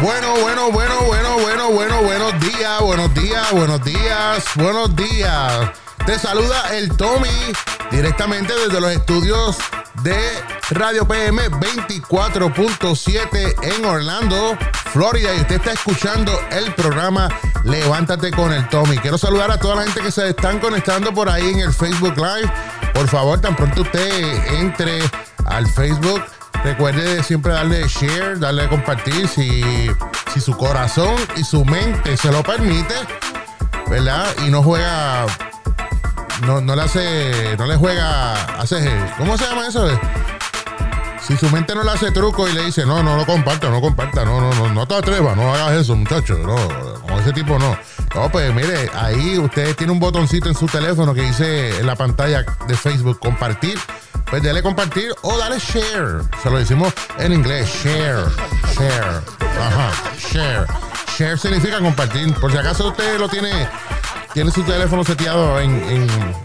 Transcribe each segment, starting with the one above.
Bueno, bueno, bueno, bueno, bueno, bueno, buenos días, buenos días, buenos días, buenos días. Te saluda el Tommy directamente desde los estudios de Radio PM 24.7 en Orlando, Florida. Y usted está escuchando el programa Levántate con el Tommy. Quiero saludar a toda la gente que se están conectando por ahí en el Facebook Live. Por favor, tan pronto usted entre al Facebook Recuerde siempre darle share, darle compartir si, si su corazón y su mente se lo permite, ¿verdad? Y no juega, no, no le hace, no le juega, hace, ¿cómo se llama eso? Si su mente no le hace truco y le dice, no, no lo comparta, no comparta, no, no, no, no te atrevas, no hagas eso, muchacho, no, con ese tipo no. No, pues mire, ahí usted tiene un botoncito en su teléfono que dice en la pantalla de Facebook compartir pues dale compartir o dale share. Se lo decimos en inglés, share, share, ajá, share. Share significa compartir. Por si acaso usted lo tiene, tiene su teléfono seteado en,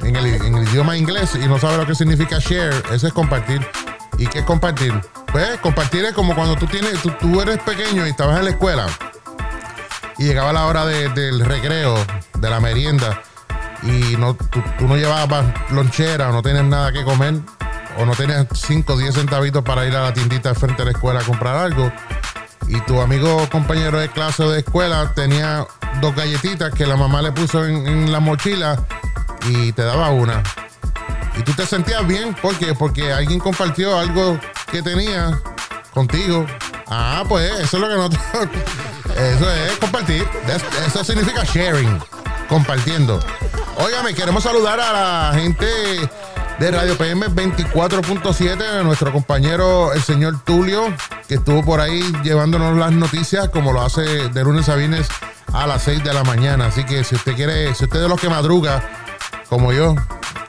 el, idioma inglés y no sabe lo que significa share, eso es compartir. ¿Y qué es compartir? Pues compartir es como cuando tú tienes, tú, eres pequeño y estabas en la escuela y llegaba la hora del recreo, de la merienda, y no, tú, tú no llevabas lonchera o no tienes nada que comer, o no tenías 5 o 10 centavitos para ir a la tiendita de frente a la escuela a comprar algo y tu amigo compañero de clase o de escuela tenía dos galletitas que la mamá le puso en, la mochila y te daba una. Y tú te sentías bien, ¿por qué? Porque alguien compartió algo que tenía contigo. Ah, pues eso es lo que no... eso es compartir. Eso significa sharing, compartiendo. Óigame, queremos saludar a la gente de Radio PM 24.7, nuestro compañero el señor Tulio, que estuvo por ahí llevándonos las noticias como lo hace de lunes a viernes a las 6 de la mañana. Así que si usted quiere, si usted es de los que madruga, como yo,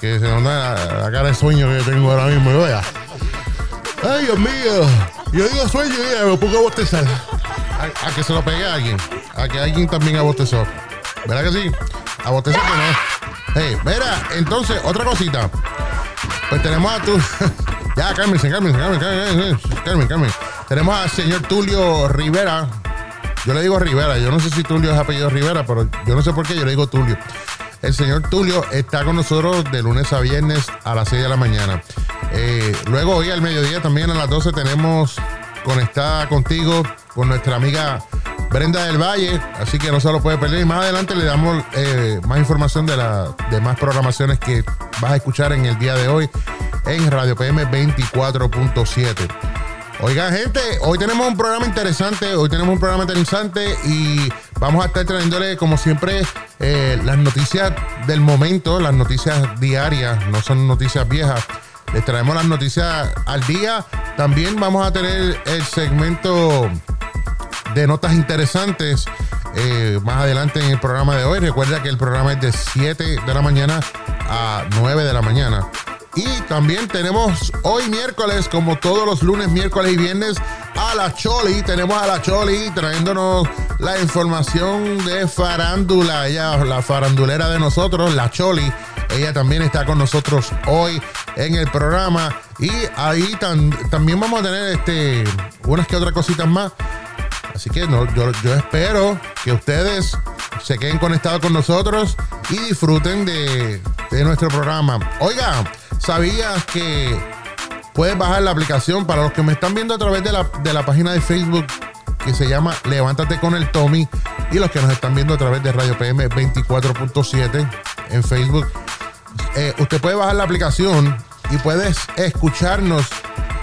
que se nos da la, cara de sueño que tengo ahora mismo, y vaya. Ay, Dios mío, yo digo sueño y me pongo a bostezar. A, que se lo pegue a alguien, a que alguien también abostezó. ¿Verdad que sí? A bostezar que no. Hey, mira, entonces, otra cosita. Pues tenemos a tu. ya, Carmen, Carmen, Carmen, Carmen, Carmen. Tenemos al señor Tulio Rivera. Yo le digo Rivera, yo no sé si Tulio es apellido Rivera, pero yo no sé por qué yo le digo Tulio. El señor Tulio está con nosotros de lunes a viernes a las 6 de la mañana. Eh, luego hoy al mediodía también a las 12 tenemos conectada contigo con nuestra amiga Brenda del Valle, así que no se lo puede perder. Y más adelante le damos eh, más información de las demás programaciones que vas a escuchar en el día de hoy en Radio PM 24.7. Oigan, gente, hoy tenemos un programa interesante, hoy tenemos un programa interesante y vamos a estar trayéndole, como siempre, eh, las noticias del momento, las noticias diarias, no son noticias viejas. Les traemos las noticias al día. También vamos a tener el segmento de notas interesantes eh, más adelante en el programa de hoy. Recuerda que el programa es de 7 de la mañana a 9 de la mañana. Y también tenemos hoy miércoles, como todos los lunes, miércoles y viernes, a la Choli. Tenemos a la Choli trayéndonos la información de farándula. Ella, la farandulera de nosotros, la Choli. Ella también está con nosotros hoy en el programa. Y ahí también vamos a tener este, unas que otras cositas más Así que yo, espero que ustedes se queden conectados con nosotros y disfruten de, nuestro programa. Oiga, ¿sabías que puedes bajar la aplicación para los que me están viendo a través de la, de la página de Facebook que se llama Levántate con el Tommy y los que nos están viendo a través de Radio PM 24.7 en Facebook? Eh, usted puede bajar la aplicación y puedes escucharnos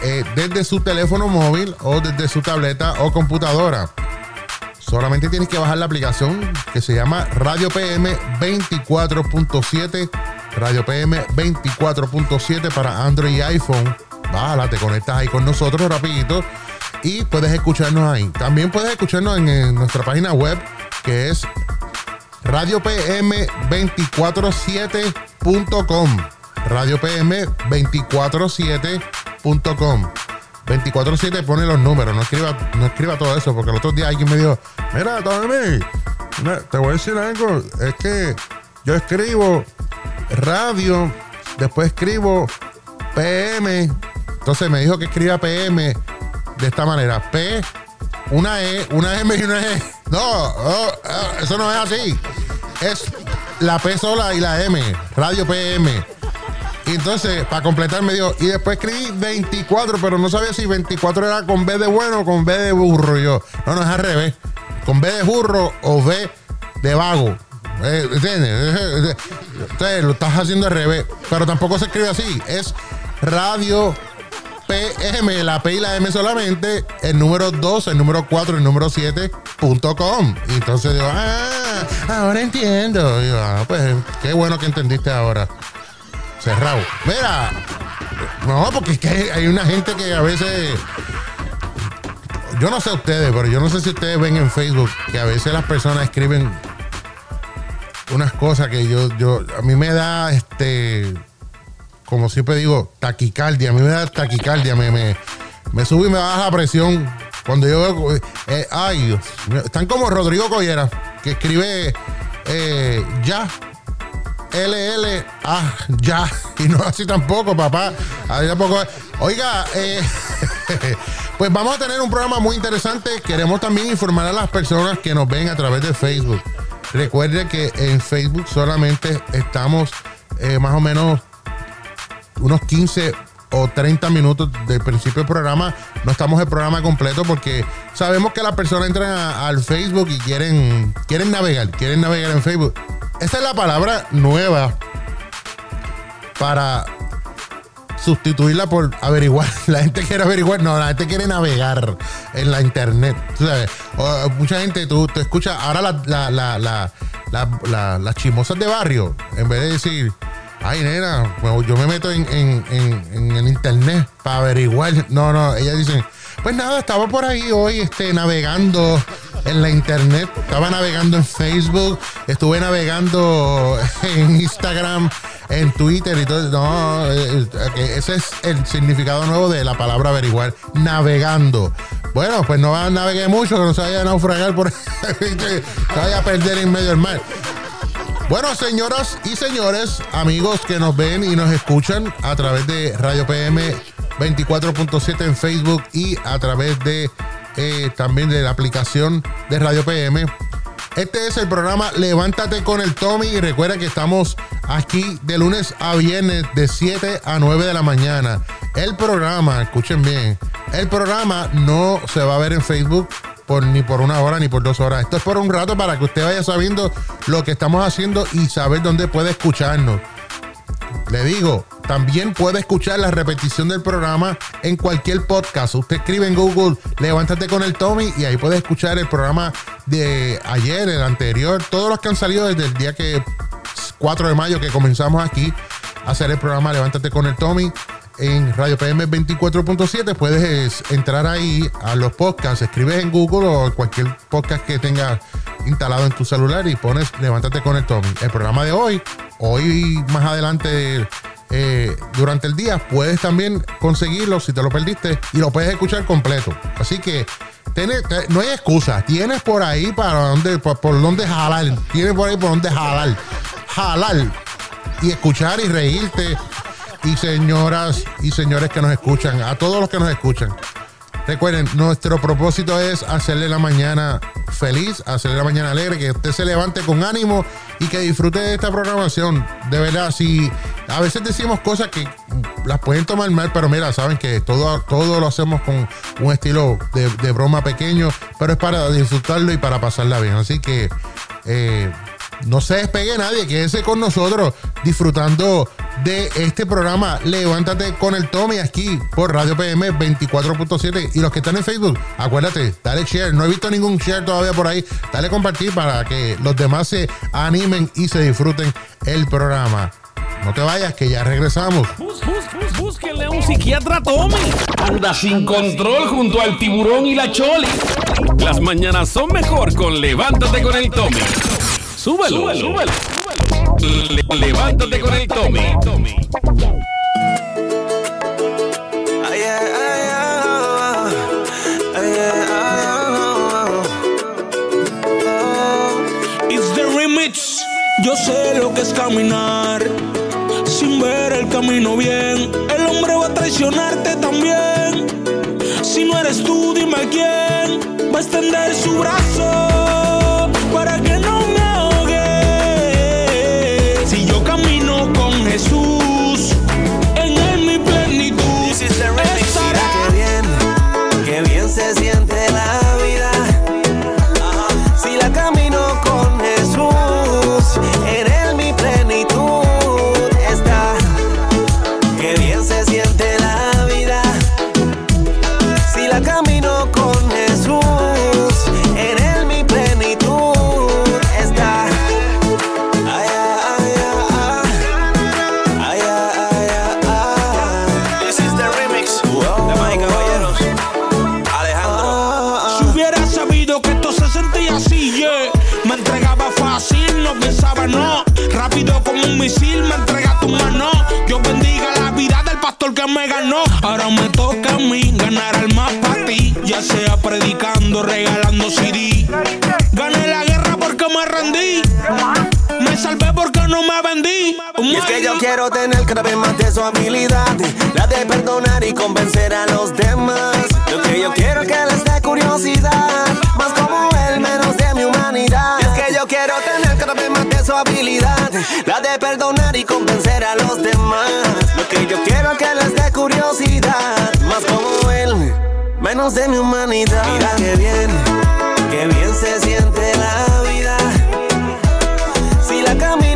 eh, desde su teléfono móvil o desde su tableta o computadora. Solamente tienes que bajar la aplicación que se llama Radio PM 24.7. Radio PM 24.7 para Android y iPhone. Bájala, te conectas ahí con nosotros rapidito y puedes escucharnos ahí. También puedes escucharnos en, nuestra página web que es radiopm247.com. Radio PM 247 24-7 pone los números, no escriba, no escriba todo eso, porque el otro día alguien me dijo, mira, Tommy, te voy a decir algo, es que yo escribo radio, después escribo PM, entonces me dijo que escriba PM de esta manera, P, una E, una M y una E. No, eso no es así. Es la P sola y la M, Radio PM. Y entonces, para completar, me dio. Y después escribí 24, pero no sabía si 24 era con B de bueno o con B de burro. yo, no, no es al revés. Con B de burro o B de vago. Eh, ¿Entiendes? Entonces, lo estás haciendo al revés. Pero tampoco se escribe así. Es Radio PM, la P y la M solamente, el número 2, el número 4, el número 7.com. Y entonces digo, ah, ahora entiendo. Y yo, ah, pues qué bueno que entendiste ahora. Cerrado. Mira, no, porque es que hay una gente que a veces. Yo no sé ustedes, pero yo no sé si ustedes ven en Facebook que a veces las personas escriben unas cosas que yo, yo, a mí me da este como siempre digo, taquicardia. A mí me da taquicardia, me, me, me sube y me baja la presión. Cuando yo veo, eh, ay, están como Rodrigo Collera, que escribe eh, ya, LL, ah, ya, y no así tampoco, papá. Así tampoco. Oiga, eh, pues vamos a tener un programa muy interesante. Queremos también informar a las personas que nos ven a través de Facebook. Recuerde que en Facebook solamente estamos más o menos unos 15 o 30 minutos del principio del programa. No estamos el programa completo porque sabemos que las personas entran al Facebook y quieren, quieren navegar, quieren navegar en Facebook. Esta es la palabra nueva para sustituirla por averiguar. La gente quiere averiguar, no, la gente quiere navegar en la internet. mucha gente, tú, tú escuchas ahora las chimosas de barrio, en vez de decir Ay, nena, yo me meto en, el internet para averiguar. No, no, ellas dicen, pues nada, estaba por ahí hoy este, navegando en la internet, estaba navegando en Facebook, estuve navegando en Instagram, en Twitter y todo. No, eh, eh, ese es el significado nuevo de la palabra averiguar, navegando. Bueno, pues no navegué mucho, que no se vaya a naufragar por que se vaya a perder en medio del mar. Bueno, señoras y señores, amigos que nos ven y nos escuchan a través de Radio PM 24.7 en Facebook y a través de eh, también de la aplicación de Radio PM. Este es el programa Levántate con el Tommy y recuerda que estamos aquí de lunes a viernes de 7 a 9 de la mañana. El programa, escuchen bien, el programa no se va a ver en Facebook ni por una hora ni por dos horas. Esto es por un rato para que usted vaya sabiendo lo que estamos haciendo y saber dónde puede escucharnos. Le digo, también puede escuchar la repetición del programa en cualquier podcast. Usted escribe en Google, levántate con el Tommy y ahí puede escuchar el programa de ayer, el anterior, todos los que han salido desde el día que 4 de mayo que comenzamos aquí a hacer el programa Levántate con el Tommy en Radio PM 24.7. Puedes entrar ahí a los podcasts, escribes en Google o cualquier podcast que tengas instalado en tu celular y pones Levántate con el Tommy. El programa de hoy, hoy más adelante eh, durante el día, puedes también conseguirlo si te lo perdiste y lo puedes escuchar completo. Así que no hay excusa. Tienes por ahí para dónde, por, por dónde jalar. Tienes por ahí por dónde jalar. Jalar y escuchar y reírte y señoras y señores que nos escuchan, a todos los que nos escuchan. Recuerden, nuestro propósito es hacerle la mañana feliz, hacerle la mañana alegre, que usted se levante con ánimo y que disfrute de esta programación. De verdad, si a veces decimos cosas que las pueden tomar mal, pero mira, saben que todo, todo lo hacemos con un estilo de, de broma pequeño, pero es para disfrutarlo y para pasarla bien. Así que eh, no se despegue nadie, quédese con nosotros disfrutando de este programa Levántate con el Tommy aquí por Radio PM 24.7 y los que están en Facebook, acuérdate, dale share, no he visto ningún share todavía por ahí, dale compartir para que los demás se animen y se disfruten el programa. No te vayas, que ya regresamos. búsquenle a un psiquiatra Tommy. Anda sin control junto al tiburón y la choli. Las mañanas son mejor con Levántate con el Tommy. Súbelo, súbelo. levántate con el Tommy. It's the remix. Yo sé lo que es caminar sin ver el camino bien. El hombre va a traicionarte también. Si no eres tú, dime quién va a extender su brazo sentía así, yeah. Me entregaba fácil, no pensaba no. Rápido como un misil, me entrega tu mano. Yo bendiga la vida del pastor que me ganó. Ahora me toca a mí ganar al más para ti. Ya sea predicando, regalando CD. Gané la guerra porque me rendí. Me salvé porque no me vendí. Y es que yo quiero tener cada vez más de su habilidad, la de perdonar y convencer a los demás. Lo que yo quiero es que les dé curiosidad, quiero tener cada vez más de su habilidad, la de perdonar y convencer a los demás. Lo que yo quiero es que les dé curiosidad, más como él, menos de mi humanidad. Mira que bien, que bien se siente la vida. Si la camino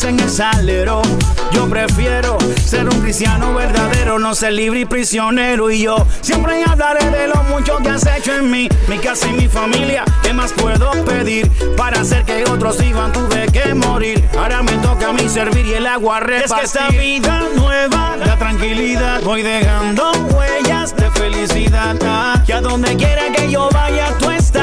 en el salero. Yo prefiero ser un cristiano verdadero, no ser libre y prisionero. Y yo siempre hablaré de lo mucho que has hecho en mí, mi casa y mi familia. ¿Qué más puedo pedir? Para hacer que otros vivan tuve que morir. Ahora me toca a mí servir y el agua repartir. Es que esta vida nueva da tranquilidad. Voy dejando huellas de felicidad. Ah, que a donde quiera que yo vaya tú estás.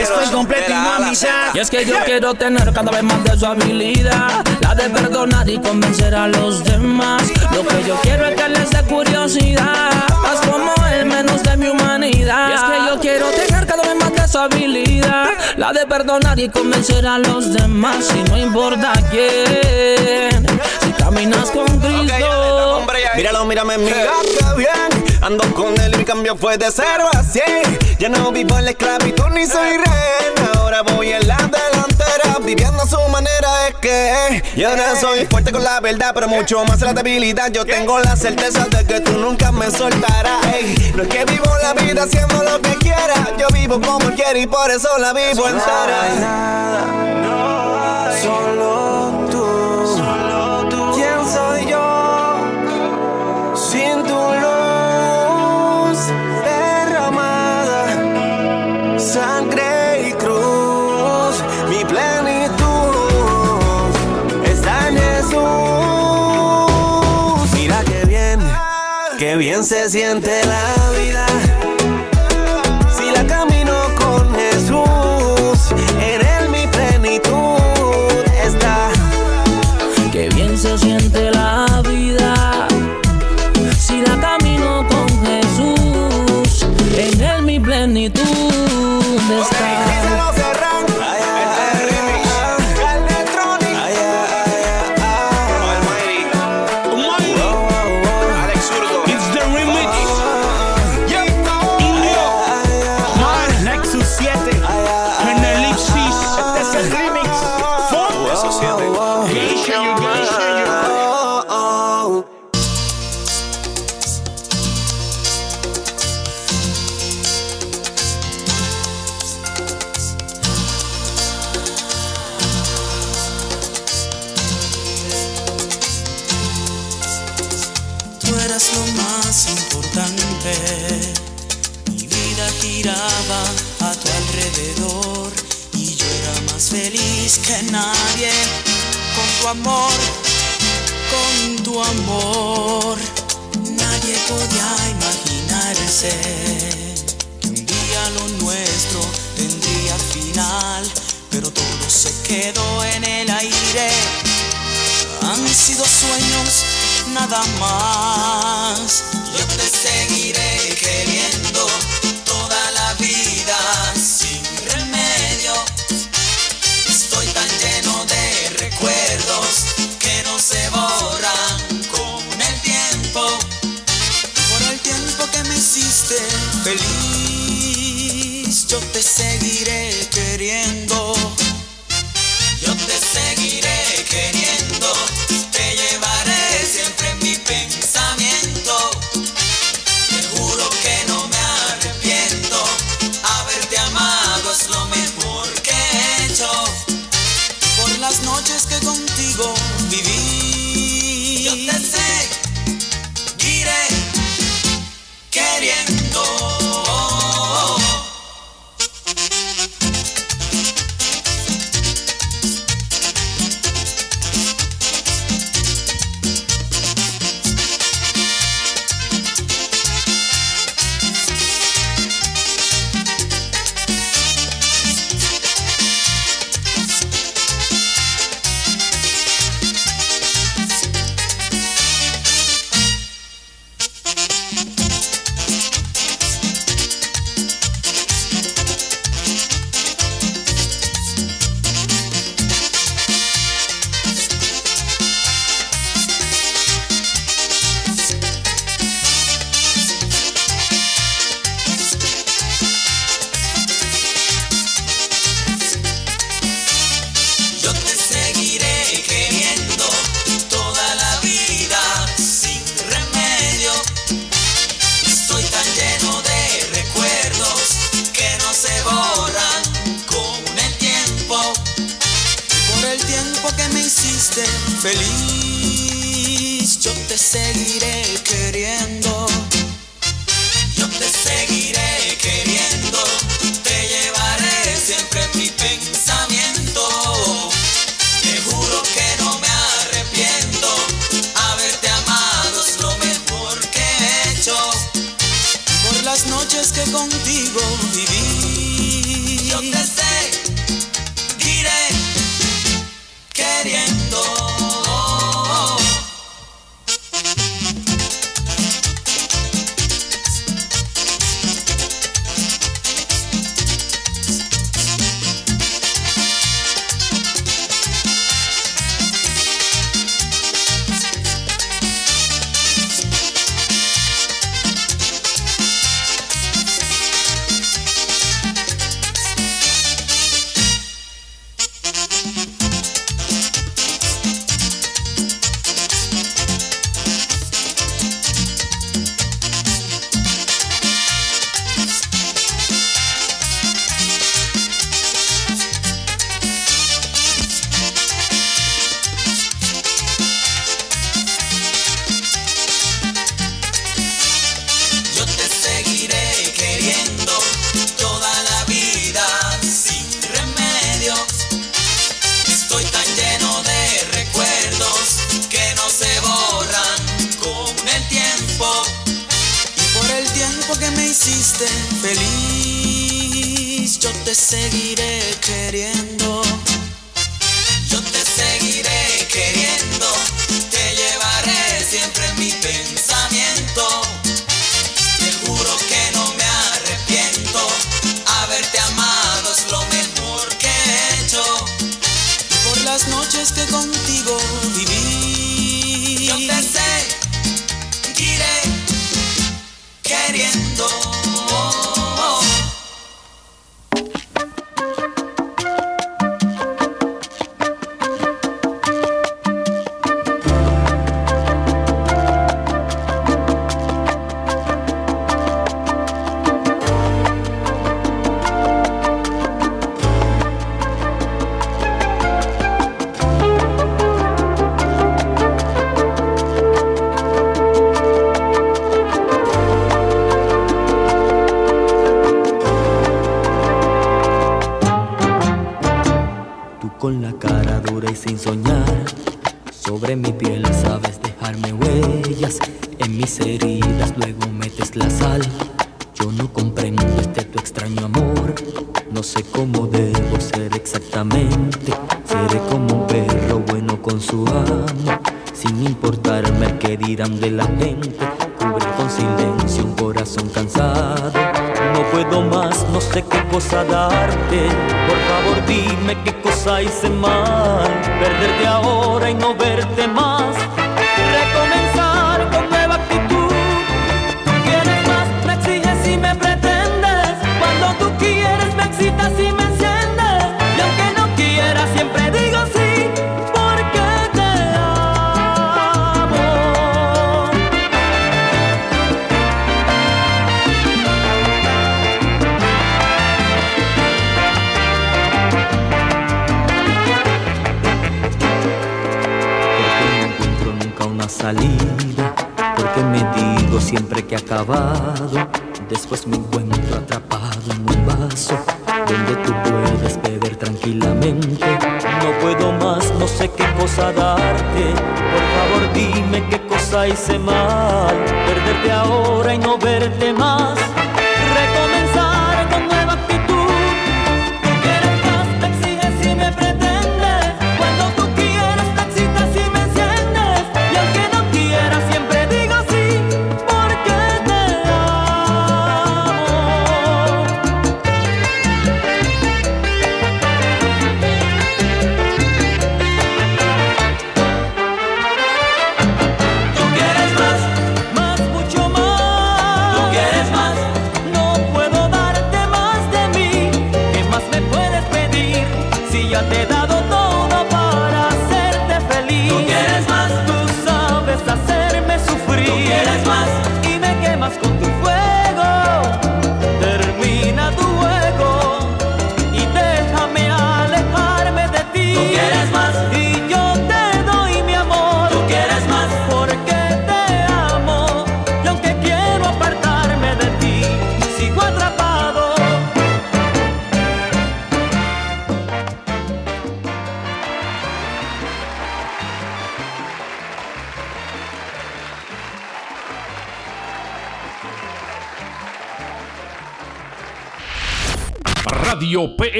Estoy completo y no a mitad. Y es que yo quiero tener cada vez más de su habilidad, la de perdonar y convencer a los demás. Lo que yo quiero es que les dé curiosidad, más como él, menos de mi humanidad. Y es que yo quiero tener cada vez más de su habilidad, la de perdonar y convencer a los demás. Y no importa quién, si caminas con Cristo. Míralo, mírame, mira qué bien. Ando con él y mi cambio fue de cero a cien. Ya no vivo en la esclavitud ni soy rehén. Ahora voy en la delantera, viviendo a su manera. Es que yo no soy fuerte con la verdad, pero mucho más la debilidad. Yo tengo la certeza de que tú nunca me soltarás. Ey, no es que vivo la vida haciendo lo que quiera. Yo vivo como quiero y por eso la vivo entera. Solo sangre y cruz, mi plenitud está en Jesús. Mira qué bien, qué bien se siente la vida. Eras lo más importante. Mi vida giraba a tu alrededor y yo era más feliz que nadie con tu amor, con tu amor. Nadie podía imaginarse que un día lo nuestro tendría final, pero todo se quedó en el aire. Han sido sueños nada más. Yo te seguiré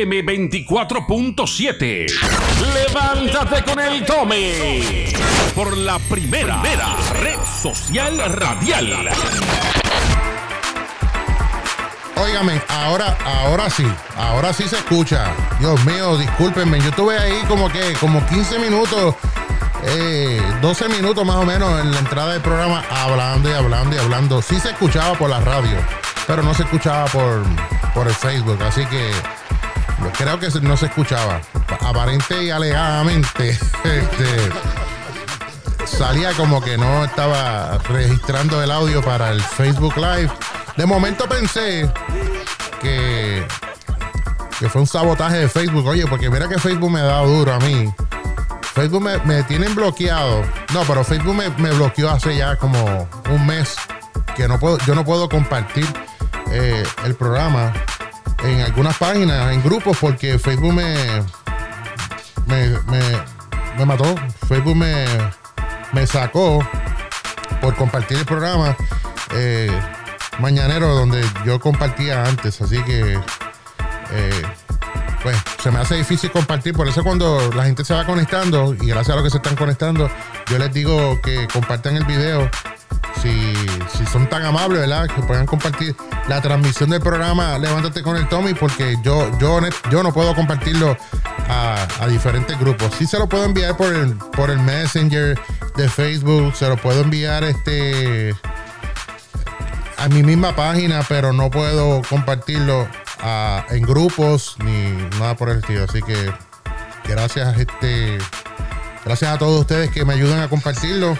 PM 24.7. Levántate con el Tome. Por la primera, red social radial. Óigame, ahora, ahora sí, ahora sí se escucha. Dios mío, discúlpenme, yo estuve ahí como que, como 15 minutos, eh, 12 minutos más o menos en la entrada del programa hablando y hablando y hablando. Sí se escuchaba por la radio, pero no se escuchaba por, por el Facebook, así que creo que no se escuchaba. Aparente y alegadamente, este, salía como que no estaba registrando el audio para el Facebook Live. De momento pensé que, que fue un sabotaje de Facebook. Oye, porque mira que Facebook me ha dado duro a mí. Facebook me, me tienen bloqueado. No, pero Facebook me, me bloqueó hace ya como un mes que no puedo, yo no puedo compartir eh, el programa en algunas páginas, en grupos, porque Facebook me, me, me, mató. Facebook me, me sacó por compartir el programa eh, mañanero donde yo compartía antes. Así que, eh, pues, se me hace difícil compartir. Por eso cuando la gente se va conectando, y gracias a los que se están conectando, yo les digo que compartan el video. Si, si son tan amables, ¿verdad? Que puedan compartir la transmisión del programa Levántate con el Tommy, porque yo, yo, yo no puedo compartirlo a, diferentes grupos. Sí se lo puedo enviar por el, por el Messenger de Facebook, se lo puedo enviar este a mi misma página, pero no puedo compartirlo a- en grupos ni nada por el estilo. Así que gracias, este, gracias a todos ustedes que me ayudan a compartirlo.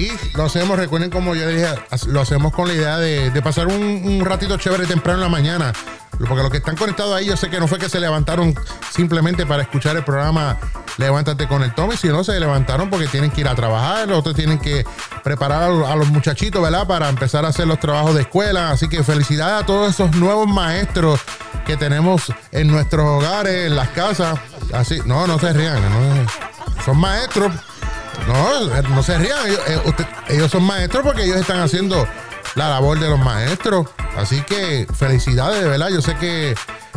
Y lo hacemos, recuerden como yo dije, lo hacemos con la idea de, pasar un, ratito chévere temprano en la mañana. Porque los que están conectados ahí, yo sé que no fue que se levantaron simplemente para escuchar el programa Levántate con el Tommy, sino se levantaron porque tienen que ir a trabajar, los otros tienen que preparar a los, a los muchachitos, ¿verdad? Para empezar a hacer los trabajos de escuela. Así que felicidades a todos esos nuevos maestros que tenemos en nuestros hogares, en las casas. Así, no, no se rían, no, son maestros. No, no se rían. Ellos, eh, ellos son maestros porque ellos están haciendo la labor de los maestros. Así que felicidades, de verdad. Yo sé que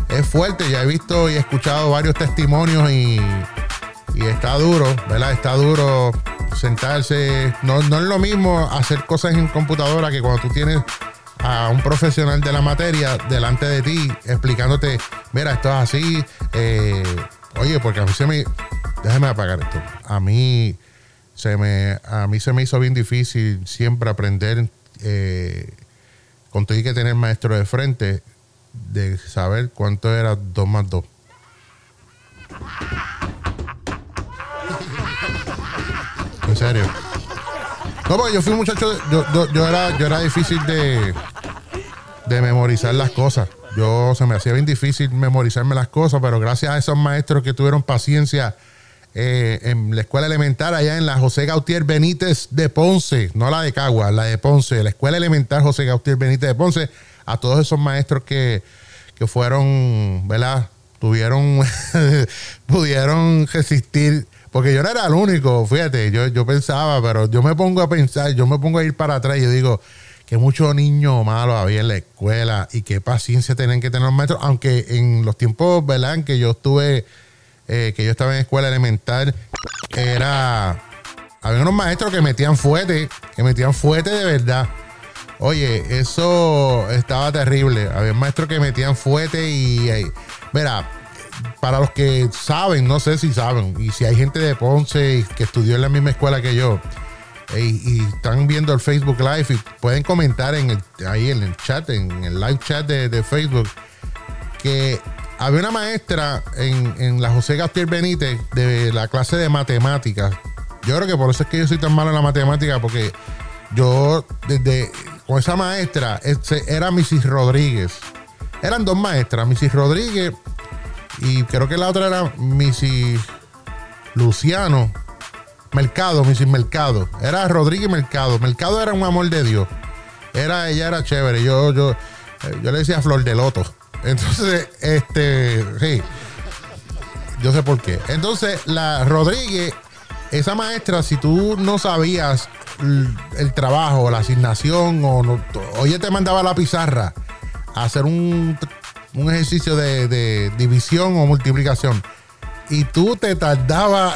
es fuerte. Ya he visto y escuchado varios testimonios y, y está duro, ¿verdad? Está duro sentarse. No, no es lo mismo hacer cosas en computadora que cuando tú tienes a un profesional de la materia delante de ti explicándote, mira, esto es así. eh, oye, porque a mí se me... Déjame apagar esto. A mí se me, a mí se me hizo bien difícil siempre aprender eh, con y que tener maestro de frente de saber cuánto era 2 más 2. En serio. No, porque yo fui un muchacho, yo, yo, yo era, yo era difícil de, de memorizar las cosas. Yo se me hacía bien difícil memorizarme las cosas, pero gracias a esos maestros que tuvieron paciencia eh, en la escuela elemental, allá en la José Gautier Benítez de Ponce, no la de Cagua, la de Ponce, la escuela elemental José Gautier Benítez de Ponce, a todos esos maestros que, que fueron, ¿verdad? Tuvieron, pudieron resistir, porque yo no era el único, fíjate, yo, yo pensaba, pero yo me pongo a pensar, yo me pongo a ir para atrás y digo, que muchos niños malos había en la escuela y qué paciencia tenían que tener los maestros, aunque en los tiempos, ¿verdad? En que yo estuve, eh, que yo estaba en escuela elemental, era, había unos maestros que metían fuete, que metían fuete de verdad. Oye, eso estaba terrible. Había maestros que metían fuete y, mira, para los que saben, no sé si saben, y si hay gente de Ponce que estudió en la misma escuela que yo, y, y están viendo el Facebook Live y pueden comentar en el, ahí en el chat, en el live chat de, de Facebook, que había una maestra en, en la José Gautier Benítez de la clase de matemáticas. Yo creo que por eso es que yo soy tan malo en la matemática, porque yo desde con esa maestra era Mrs. Rodríguez. Eran dos maestras, Mrs. Rodríguez y creo que la otra era Mrs. Luciano. Mercado, Mrs. Mercado. Era Rodríguez Mercado. Mercado era un amor de Dios. Era, ella era chévere. Yo, yo, eh, yo le decía Flor de Loto. Entonces, este, sí. Yo sé por qué. Entonces, la Rodríguez, esa maestra, si tú no sabías el trabajo, la asignación, o, no, o ella te mandaba la pizarra a hacer un, un ejercicio de, división o multiplicación, y tú te tardabas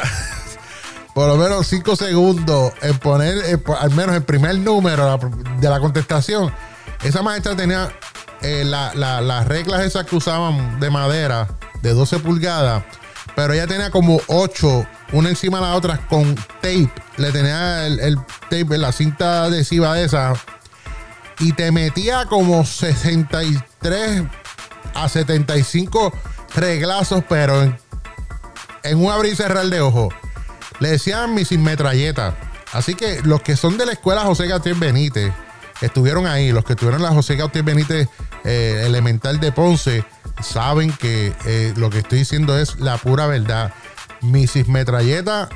por lo menos 5 segundos en poner po- al menos el primer número de la contestación, esa maestra tenía eh, la- la- las reglas esas que usaban de madera de 12 pulgadas, pero ella tenía como 8, una encima de la otra con tape. Le tenía el, el tape, la cinta adhesiva esa, y te metía como 63 a 75 reglazos, pero en, un abrir y cerrar de ojos. Le decían mis metralletas. Así que los que son de la escuela José Gautier Benítez, estuvieron ahí, los que estuvieron en la José Gautier Benítez eh, Elemental de Ponce, saben que eh, lo que estoy diciendo es la pura verdad. Mrs. Metralleta,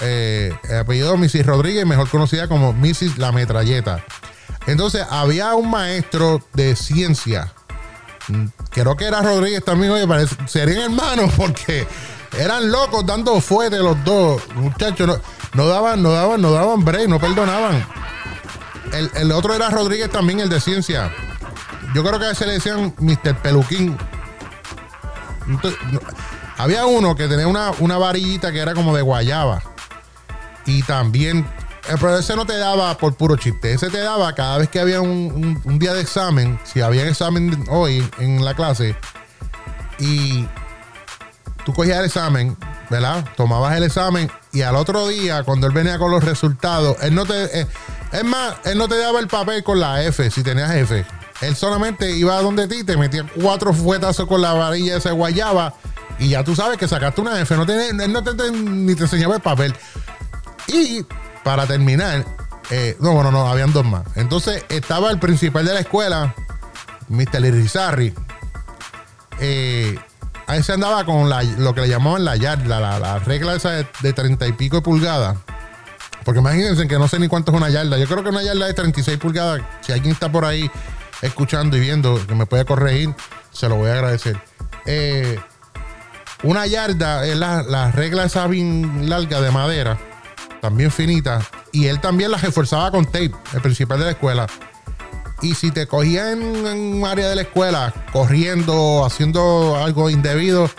eh, apellido Mrs. Rodríguez, mejor conocida como Mrs. La Metralleta. Entonces, había un maestro de ciencia Creo que era Rodríguez también, oye, parece, serían hermanos porque eran locos dando fuerte los dos. Muchachos, no, no daban, no daban, no daban break, no perdonaban. El, el otro era Rodríguez también, el de ciencia. Yo creo que a ese le decían Mr. Peluquín. Había uno que tenía una, una varillita que era como de guayaba. Y también, eh, pero ese no te daba por puro chiste. Ese te daba cada vez que había un, un- un día de examen. Si había examen hoy en la clase. Y tú cogías el examen, ¿verdad? Tomabas el examen. Y al otro día, cuando él venía con los resultados, él no te. eh, es más, él no te daba el papel con la F, si tenías F. Él solamente iba a donde ti, te metía cuatro fuetazos con la varilla esa guayaba. Y ya tú sabes que sacaste una F. No te- él no te, te- ni te enseñaba el papel. Y para terminar, eh, no, bueno, no, habían dos más. Entonces estaba el principal de la escuela, Mr. Irizarry. Eh, ahí se andaba con la- lo que le llamaban la yarda, la, la regla esa de, 30 y pico de pulgadas. Porque imagínense que no sé ni cuánto es una yarda. Yo creo que una yarda de 36 pulgadas. Si alguien está por ahí escuchando y viendo que me puede corregir, se lo voy a agradecer. Eh, una yarda es la, la regla esa bien larga de madera, también finita. Y él también la reforzaba con tape, el principal de la escuela. Y si te cogía en, en un área de la escuela, corriendo, haciendo algo indebido,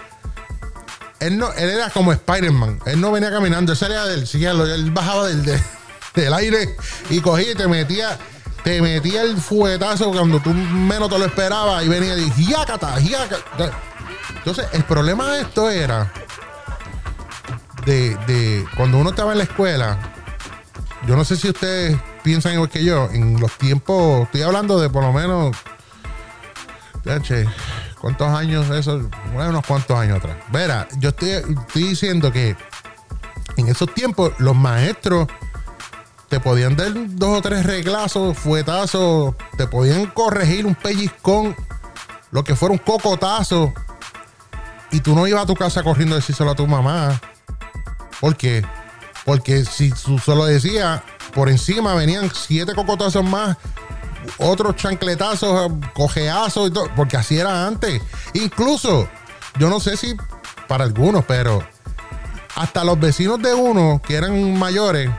él, no, él era como Spider-Man. Él no venía caminando, él salía del cielo, él bajaba del, de- del aire y cogía y te metía, te metía el fuetazo cuando tú menos te lo esperabas y venía y ¡Yácata! ¡Yácata! Entonces, el problema de esto era de, de cuando uno estaba en la escuela. Yo no sé si ustedes piensan igual que yo. En los tiempos, estoy hablando de por lo menos. ¿Cuántos años eso? Unos cuantos años atrás. Verá, yo estoy, estoy diciendo que en esos tiempos los maestros te podían dar dos o tres reglazos, fuetazos, te podían corregir un pellizcón, lo que fuera un cocotazo, y tú no ibas a tu casa corriendo a decírselo a tu mamá. ¿Por qué? Porque si tú solo decías, por encima venían siete cocotazos más, otros chancletazos, cojeazos y todo, porque así era antes. Incluso, yo no sé si para algunos, pero hasta los vecinos de uno que eran mayores,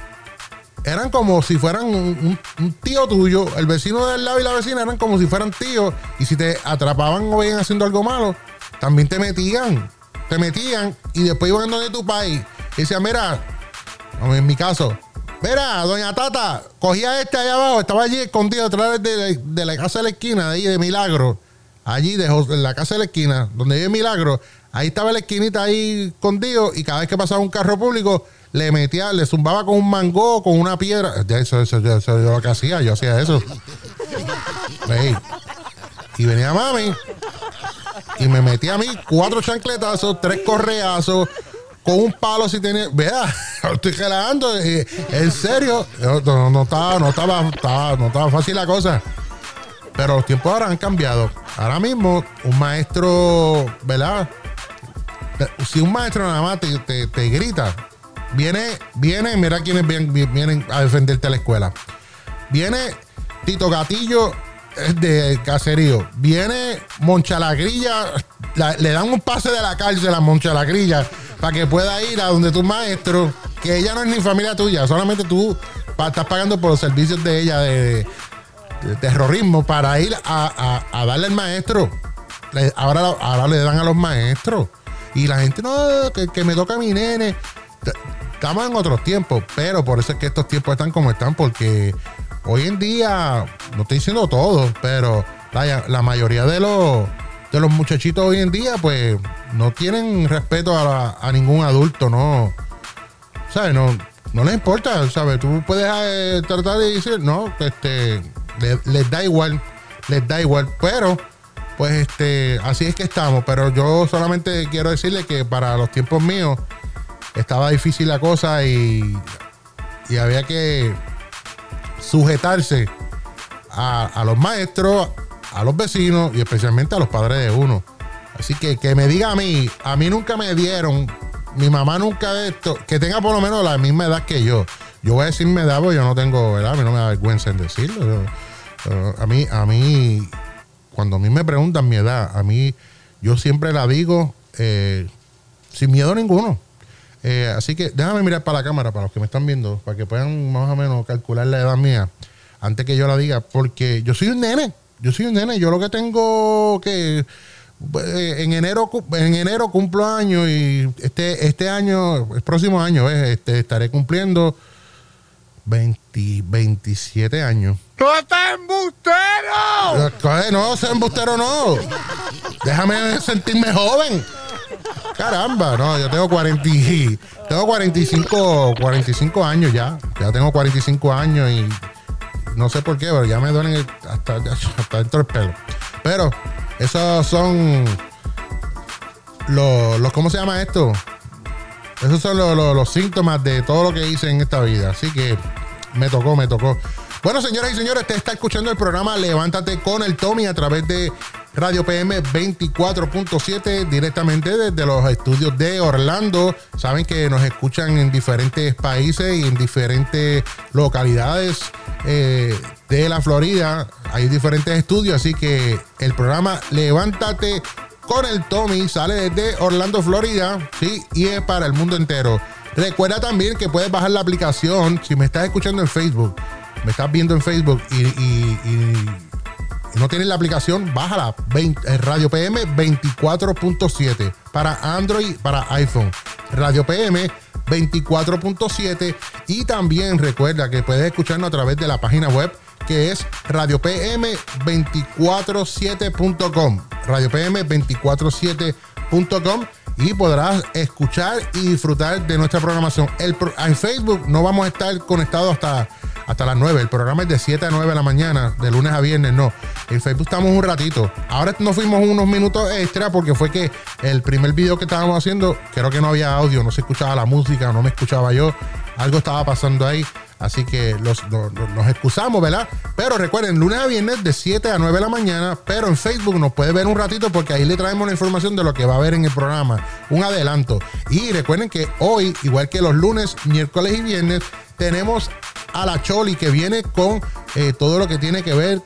eran como si fueran un, tío tuyo. El vecino del lado y la vecina eran como si fueran tíos. Y si te atrapaban o veían haciendo algo malo, también te metían. Te metían y después iban donde tu país. Y decían, mira, en mi caso, mira, doña Tata, cogía este allá abajo, estaba allí escondido detrás de, de la casa de la esquina, de ahí de Milagro. Allí de en la casa de la esquina, donde vive Milagro, ahí estaba la esquinita ahí escondido y cada vez que pasaba un carro público, le metía, le zumbaba con un mango, con una piedra. Eso, eso, eso, eso yo lo que hacía, yo hacía eso. Ey. Y venía mami y me metía a mí cuatro chancletazos, tres correazos, con un palo si tenía. Vea, estoy eh, En serio, no, no- estaba, no, estaba, no estaba fácil la cosa. Pero los tiempos ahora han cambiado. Ahora mismo, un maestro, ¿verdad? Si un maestro nada más te, te- grita, viene, viene, mira quiénes vienen, a defenderte a la escuela. Viene Tito Gatillo de caserío. Viene Monchalagrilla. la- le dan un pase de la cárcel a Monchalagrilla para que pueda ir a donde tu maestro, que ella no es ni familia tuya, solamente tú pa- estás pagando por los servicios de ella de, terrorismo para ir a, a- darle al maestro. Ahora, ahora le dan a los maestros. Y la gente, no, que, que me toca a mi nene. Estamos en otros tiempos, pero por eso es que estos tiempos están como están, porque hoy en día, no estoy diciendo todo, pero la, mayoría de los, de los muchachitos hoy en día, pues no tienen respeto a ningún adulto, ¿no? ¿Sabes? No, no les importa, ¿sabes? Tú puedes eh, tratar de decir, no, este, le- les da igual, les da igual, pero pues este, así es que estamos, pero yo solamente quiero decirle que para los tiempos míos estaba difícil la cosa y, y había que sujetarse a, a los maestros, a los vecinos y especialmente a los padres de uno. Así que que me diga a mí, a mí nunca me dieron, mi mamá nunca de esto, que tenga por lo menos la misma edad que yo. Yo voy a decir mi edad porque yo no tengo, ¿verdad? A mí no me da vergüenza en decirlo. Eh, a mí, a mí, cuando a mí me preguntan mi edad, a mí, yo siempre la digo eh, sin miedo ninguno. Eh, así que déjame mirar para la cámara, para los que me están viendo, para que puedan más o menos calcular la edad mía antes que yo la diga, porque yo soy un nene, yo soy un nene, yo lo que tengo que eh, en enero en enero cumplo años y este este año, el próximo año, eh, este, estaré cumpliendo 20, 27 años. ¡Tú estás embustero! Coge, No, embustero no. Déjame sentirme joven. Caramba, no, yo tengo 40, y- tengo 45, 45 años ya. Ya tengo 45 años y no sé por qué, pero ya me duelen el- hasta, hasta dentro del pelo. Pero esos son los, los ¿cómo se llama esto? Esos son los- los síntomas de todo lo que hice en esta vida. Así que me tocó, me tocó. Bueno, señoras y señores, usted está escuchando el programa Levántate con el Tommy a través de Radio PM 24.7 directamente desde los estudios de Orlando. Saben que nos escuchan en diferentes países y en diferentes localidades eh, de la Florida. Hay diferentes estudios, así que el programa Levántate con el Tommy sale desde Orlando, Florida, sí, y es para el mundo entero. Recuerda también que puedes bajar la aplicación si me estás escuchando en Facebook, me estás viendo en Facebook y, no tienes la aplicación, bájala. 20, eh, Radio PM 24.7 para Android, para iPhone. Radio PM 24.7 y también recuerda que puedes escucharnos a través de la página web que es radiopm247.com. Radiopm247.com y podrás escuchar y disfrutar de nuestra programación. En Facebook no vamos a estar conectados hasta, hasta las 9. El programa es de 7 a 9 de la mañana, de lunes a viernes, no. En Facebook estamos un ratito. Ahora nos fuimos unos minutos extra porque fue que el primer video que estábamos haciendo, creo que no había audio, no se escuchaba la música, no me escuchaba yo. Algo estaba pasando ahí. Así que los, nos excusamos, ¿verdad? Pero recuerden, lunes a viernes de 7 a 9 de la mañana, pero en Facebook nos puede ver un ratito porque ahí le traemos la información de lo que va a haber en el programa, un adelanto. Y recuerden que hoy, igual que los lunes, miércoles y viernes, tenemos a la Choli que viene con eh, todo lo que tiene que ver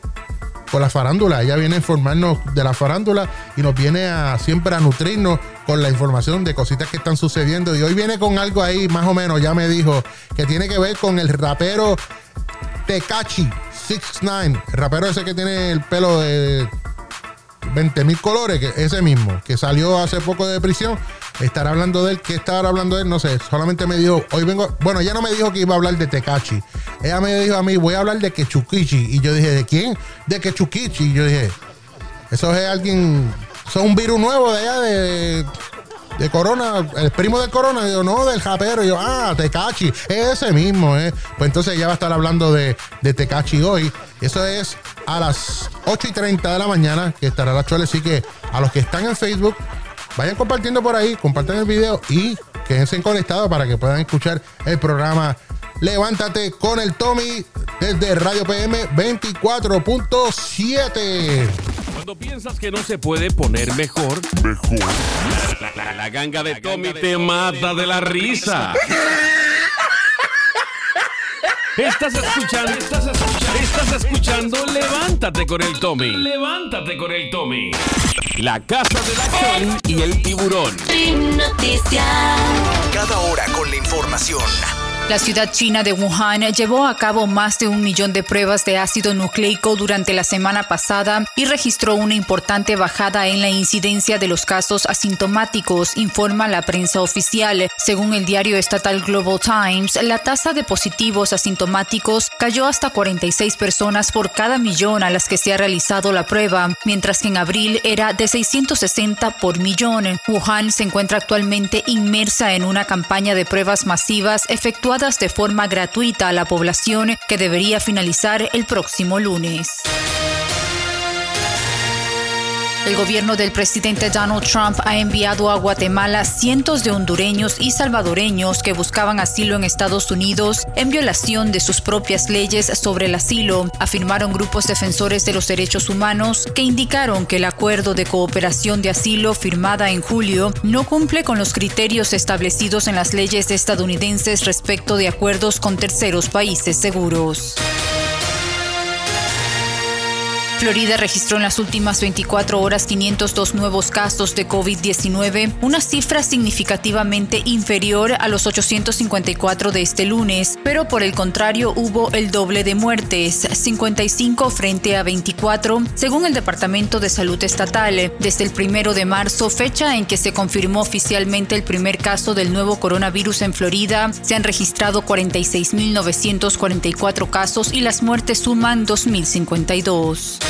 con la farándula. Ella viene a informarnos de la farándula y nos viene a siempre a nutrirnos con la información de cositas que están sucediendo. Y hoy viene con algo ahí, más o menos, ya me dijo, que tiene que ver con el rapero Tekachi 69. El rapero ese que tiene el pelo de 20 mil colores, que ese mismo, que salió hace poco de prisión. Estar hablando de él, ¿qué estar hablando de él? No sé, solamente me dijo, hoy vengo, bueno, ella no me dijo que iba a hablar de Tekachi. Ella me dijo a mí, voy a hablar de Kechukichi. Y yo dije, ¿de quién? De Kechukichi. Y yo dije, eso es alguien, es un virus nuevo de allá de, de Corona, el primo de Corona. Yo, no, del japero. Yo, ah, Tecachi, ese mismo, ¿eh? Pues entonces ella va a estar hablando de, de Tecachi hoy. Eso es a las 8 y 30 de la mañana que estará la chole. Así que a los que están en Facebook, vayan compartiendo por ahí, compartan el video y quédense conectados para que puedan escuchar el programa Levántate con el Tommy desde Radio PM 24.7. Cuando piensas que no se puede poner mejor, mejor. La, ganga de Tommy te mata de la risa. Estás escuchando, estás escuchando, estás escuchando Levántate con el Tommy. Levántate con el Tommy. La casa de la acción y el tiburón. Cada hora con la información. La ciudad china de Wuhan llevó a cabo más de un millón de pruebas de ácido nucleico durante la semana pasada y registró una importante bajada en la incidencia de los casos asintomáticos, informa la prensa oficial. Según el diario estatal Global Times, la tasa de positivos asintomáticos cayó hasta 46 personas por cada millón a las que se ha realizado la prueba, mientras que en abril era de 660 por millón. Wuhan se encuentra actualmente inmersa en una campaña de pruebas masivas de forma gratuita a la población que debería finalizar el próximo lunes. El gobierno del presidente Donald Trump ha enviado a Guatemala cientos de hondureños y salvadoreños que buscaban asilo en Estados Unidos en violación de sus propias leyes sobre el asilo, afirmaron grupos defensores de los derechos humanos que indicaron que el acuerdo de cooperación de asilo firmada en julio no cumple con los criterios establecidos en las leyes estadounidenses respecto de acuerdos con terceros países seguros. Florida registró en las últimas 24 horas 502 nuevos casos de COVID-19, una cifra significativamente inferior a los 854 de este lunes, pero por el contrario hubo el doble de muertes, 55 frente a 24, según el Departamento de Salud Estatal. Desde el primero de marzo, fecha en que se confirmó oficialmente el primer caso del nuevo coronavirus en Florida, se han registrado 46.944 casos y las muertes suman 2.052.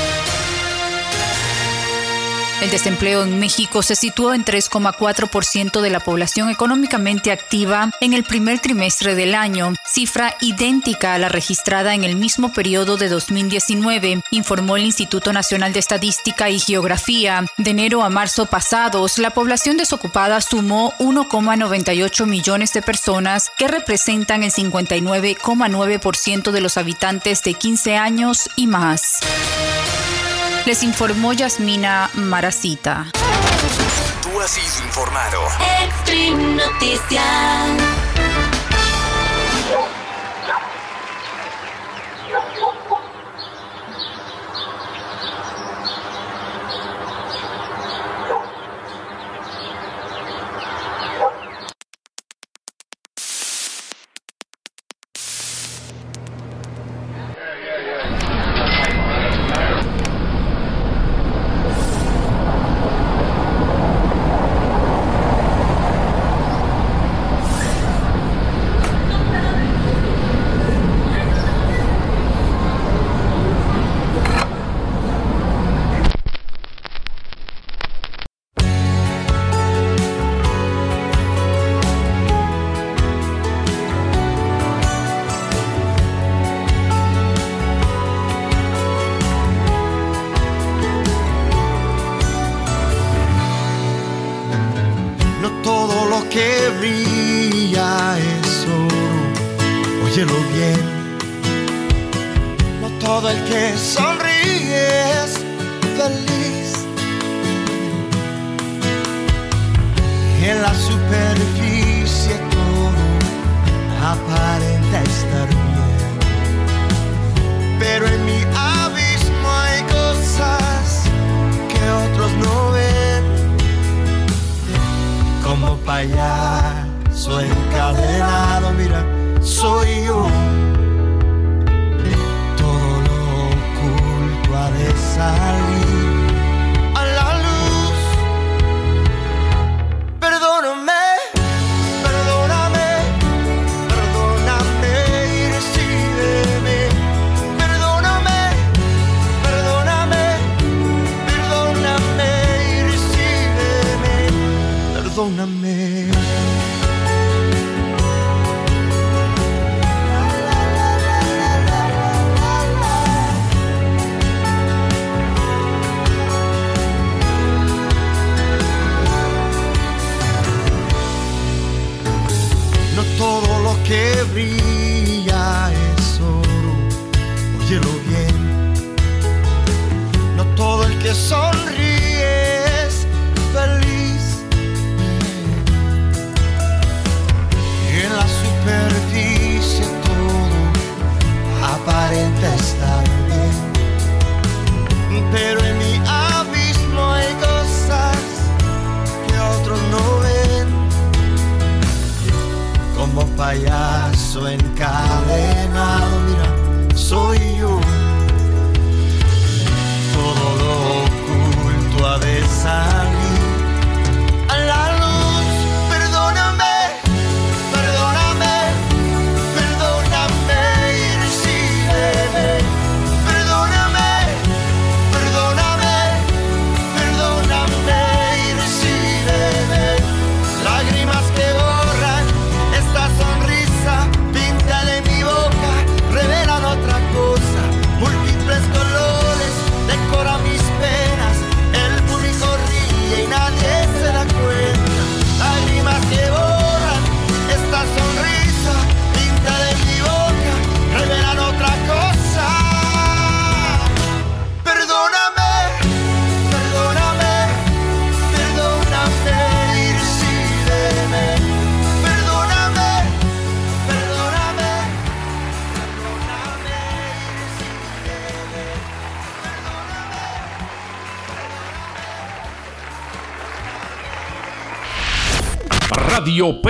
El desempleo en México se situó en 3,4% de la población económicamente activa en el primer trimestre del año, cifra idéntica a la registrada en el mismo periodo de 2019, informó el Instituto Nacional de Estadística y Geografía. De enero a marzo pasados, la población desocupada sumó 1,98 millones de personas, que representan el 59,9% de los habitantes de 15 años y más. Les informó Yasmina Maracita. Tú has sido informado. Extreme Noticias.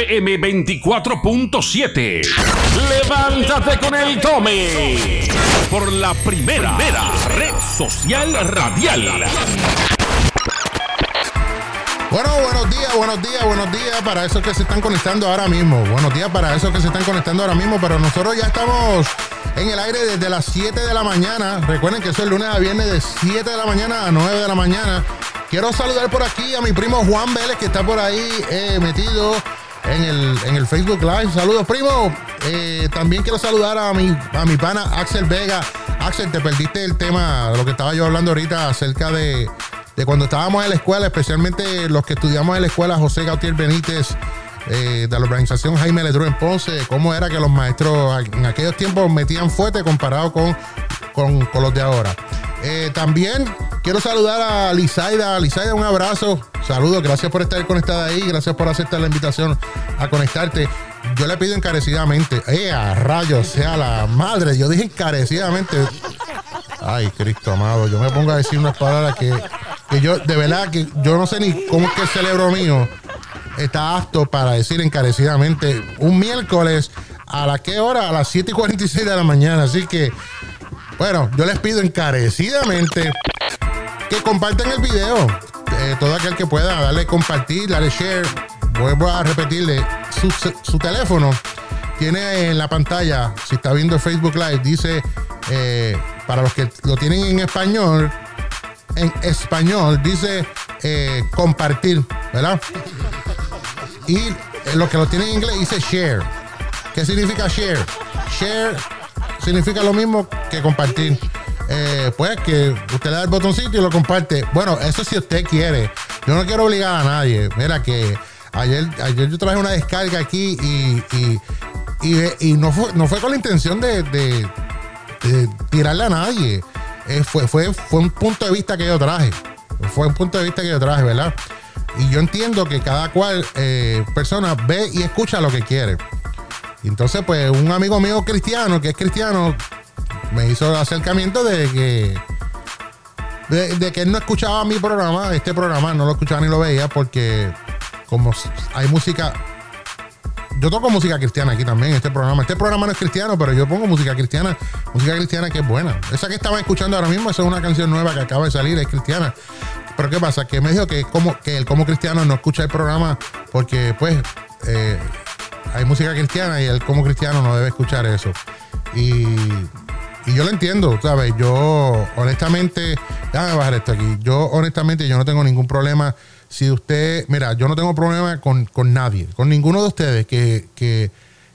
PM 24.7. Levántate con el Tome. Por la primera, primera red social radial. Bueno, buenos días, buenos días, buenos días para esos que se están conectando ahora mismo. Buenos días para esos que se están conectando ahora mismo, pero nosotros ya estamos en el aire desde las 7 de la mañana. Recuerden que eso es lunes a viernes de 7 de la mañana a 9 de la mañana. Quiero saludar por aquí a mi primo Juan Vélez que está por ahí eh, metido en el, en el Facebook Live. Saludos, primo. Eh, también quiero saludar a mi, a mi pana Axel Vega. Axel, te perdiste el tema, lo que estaba yo hablando ahorita acerca de, de cuando estábamos en la escuela, especialmente los que estudiamos en la escuela José Gautier Benítez, eh, de la organización Jaime Ledru en Ponce, cómo era que los maestros en aquellos tiempos metían fuerte comparado con, con, con los de ahora. Eh, también quiero saludar a Lizaida. Lizaida, un abrazo. Saludos, gracias por estar conectada ahí, gracias por aceptar la invitación a conectarte. Yo le pido encarecidamente, eh, a rayos, sea la madre, yo dije encarecidamente. Ay, Cristo amado, yo me pongo a decir unas palabras que, que yo, de verdad, que yo no sé ni cómo es que el cerebro mío está apto para decir encarecidamente un miércoles a la qué hora? A las 7 y 46 de la mañana. Así que, bueno, yo les pido encarecidamente que compartan el video. Eh, todo aquel que pueda darle compartir, darle share. Vuelvo a repetirle, su, teléfono tiene en la pantalla, si está viendo Facebook Live, dice, eh, para los que lo tienen en español, en español dice eh, compartir, ¿verdad? Y los que lo tienen en inglés dice share. ¿Qué significa share? Share significa lo mismo que compartir. Eh, pues que usted le da el botoncito y lo comparte. Bueno, eso si usted quiere. Yo no quiero obligar a nadie. Mira que Ayer, ayer yo traje una descarga aquí y, y, y- y no, fue, no fue con la intención de, tirarle a nadie. Eh, fue, fue, fue un punto de vista que yo traje. Fue un punto de vista que yo traje, ¿verdad? Y yo entiendo que cada cual eh, persona ve y escucha lo que quiere. Entonces, pues, un amigo mío cristiano, que es cristiano, me hizo el acercamiento de que de, que él no escuchaba mi programa, este programa, no lo escuchaba ni lo veía porque como hay música, yo toco música cristiana aquí también, este programa, este programa no es cristiano, pero yo pongo música cristiana, música cristiana que es buena. Esa que estaba escuchando ahora mismo, esa es una canción nueva que acaba de salir, es cristiana. Pero ¿qué pasa? Que me dijo que, como, que él como cristiano no escucha el programa porque pues eh, hay música cristiana y él como cristiano no debe escuchar eso. Y, y yo lo entiendo, ¿sabes? Yo honestamente, déjame bajar esto aquí, yo honestamente yo no tengo ningún problema. Si usted, mira, yo no tengo problema con, con nadie, con ninguno de ustedes que, que,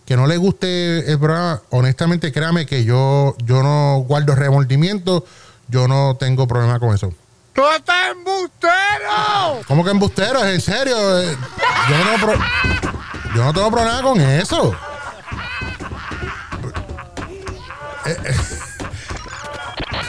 que no le guste el programa, honestamente créame que yo, yo no guardo remordimiento, yo no tengo problema con eso. ¡Tú estás embustero! ¿Cómo que embustero? ¿Es en serio? Eh, Yo no, pro- yo no tengo problema con eso.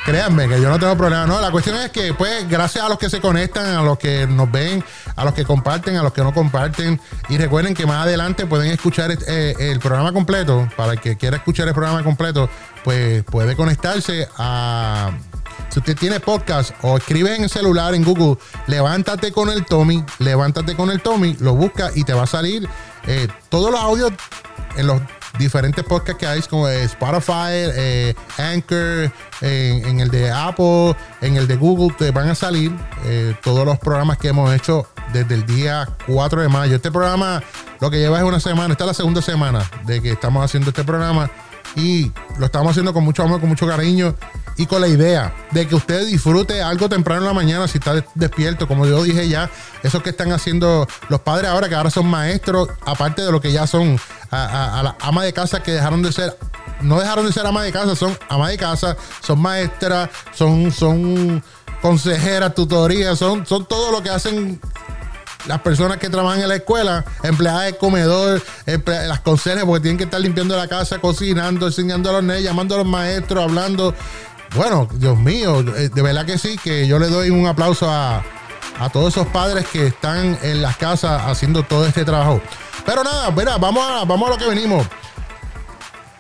Créanme que yo no tengo problema. No, la cuestión es que, pues, gracias a los que se conectan, a los que nos ven, a los que comparten, a los que no comparten. Y recuerden que más adelante pueden escuchar eh, el programa completo. Para el que quiera escuchar el programa completo, pues puede conectarse a. Si usted tiene podcast o escribe en el celular en Google, levántate con el Tommy, levántate con el Tommy, lo busca y te va a salir eh, todos los audios en los diferentes podcasts que hay, como Spotify, eh, Anchor, en, en el de Apple, en el de Google, te van a salir eh, todos los programas que hemos hecho desde el día 4 de mayo. Este programa lo que lleva es una semana, esta es la segunda semana de que estamos haciendo este programa y lo estamos haciendo con mucho amor, con mucho cariño y con la idea de que usted disfrute algo temprano en la mañana si está des- despierto, como yo dije ya, esos que están haciendo los padres ahora que ahora son maestros, aparte de lo que ya son a, a, a la ama de casa que dejaron de ser no dejaron de ser ama de casa, son ama de casa, son maestras, son son consejeras, tutorías, son son todo lo que hacen las personas que trabajan en la escuela, empleadas de comedor, emple- las conserjes, porque tienen que estar limpiando la casa, cocinando, enseñando a los niños, llamando a los maestros, hablando. Bueno, Dios mío, eh, de verdad que sí, que yo le doy un aplauso a, a todos esos padres que están en las casas haciendo todo este trabajo. Pero nada, mira, vamos a, vamos a lo que venimos.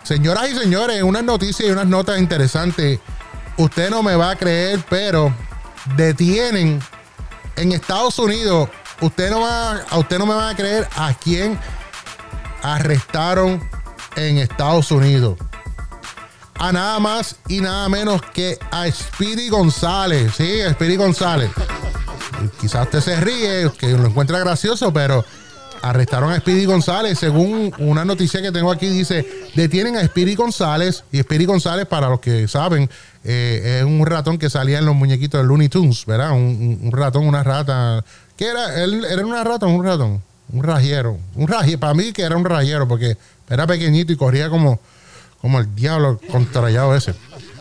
Señoras y señores, unas noticias y unas notas interesantes. Usted no me va a creer, pero detienen en Estados Unidos. Usted no va, a usted no me va a creer a quién arrestaron en Estados Unidos. A nada más y nada menos que a Speedy González. Sí, a Speedy González. Quizás usted se ríe, que lo encuentra gracioso, pero arrestaron a Speedy González. Según una noticia que tengo aquí, dice: detienen a Speedy González. Y Speedy González, para los que saben, eh, es un ratón que salía en los muñequitos de Looney Tunes, ¿verdad? Un, ratón, una rata. ¿Qué era? ¿Él era una rata un ratón? Un rajero. Un rajero. Para mí que era un rajero, porque era pequeñito y corría como, como el diablo contrallado ese.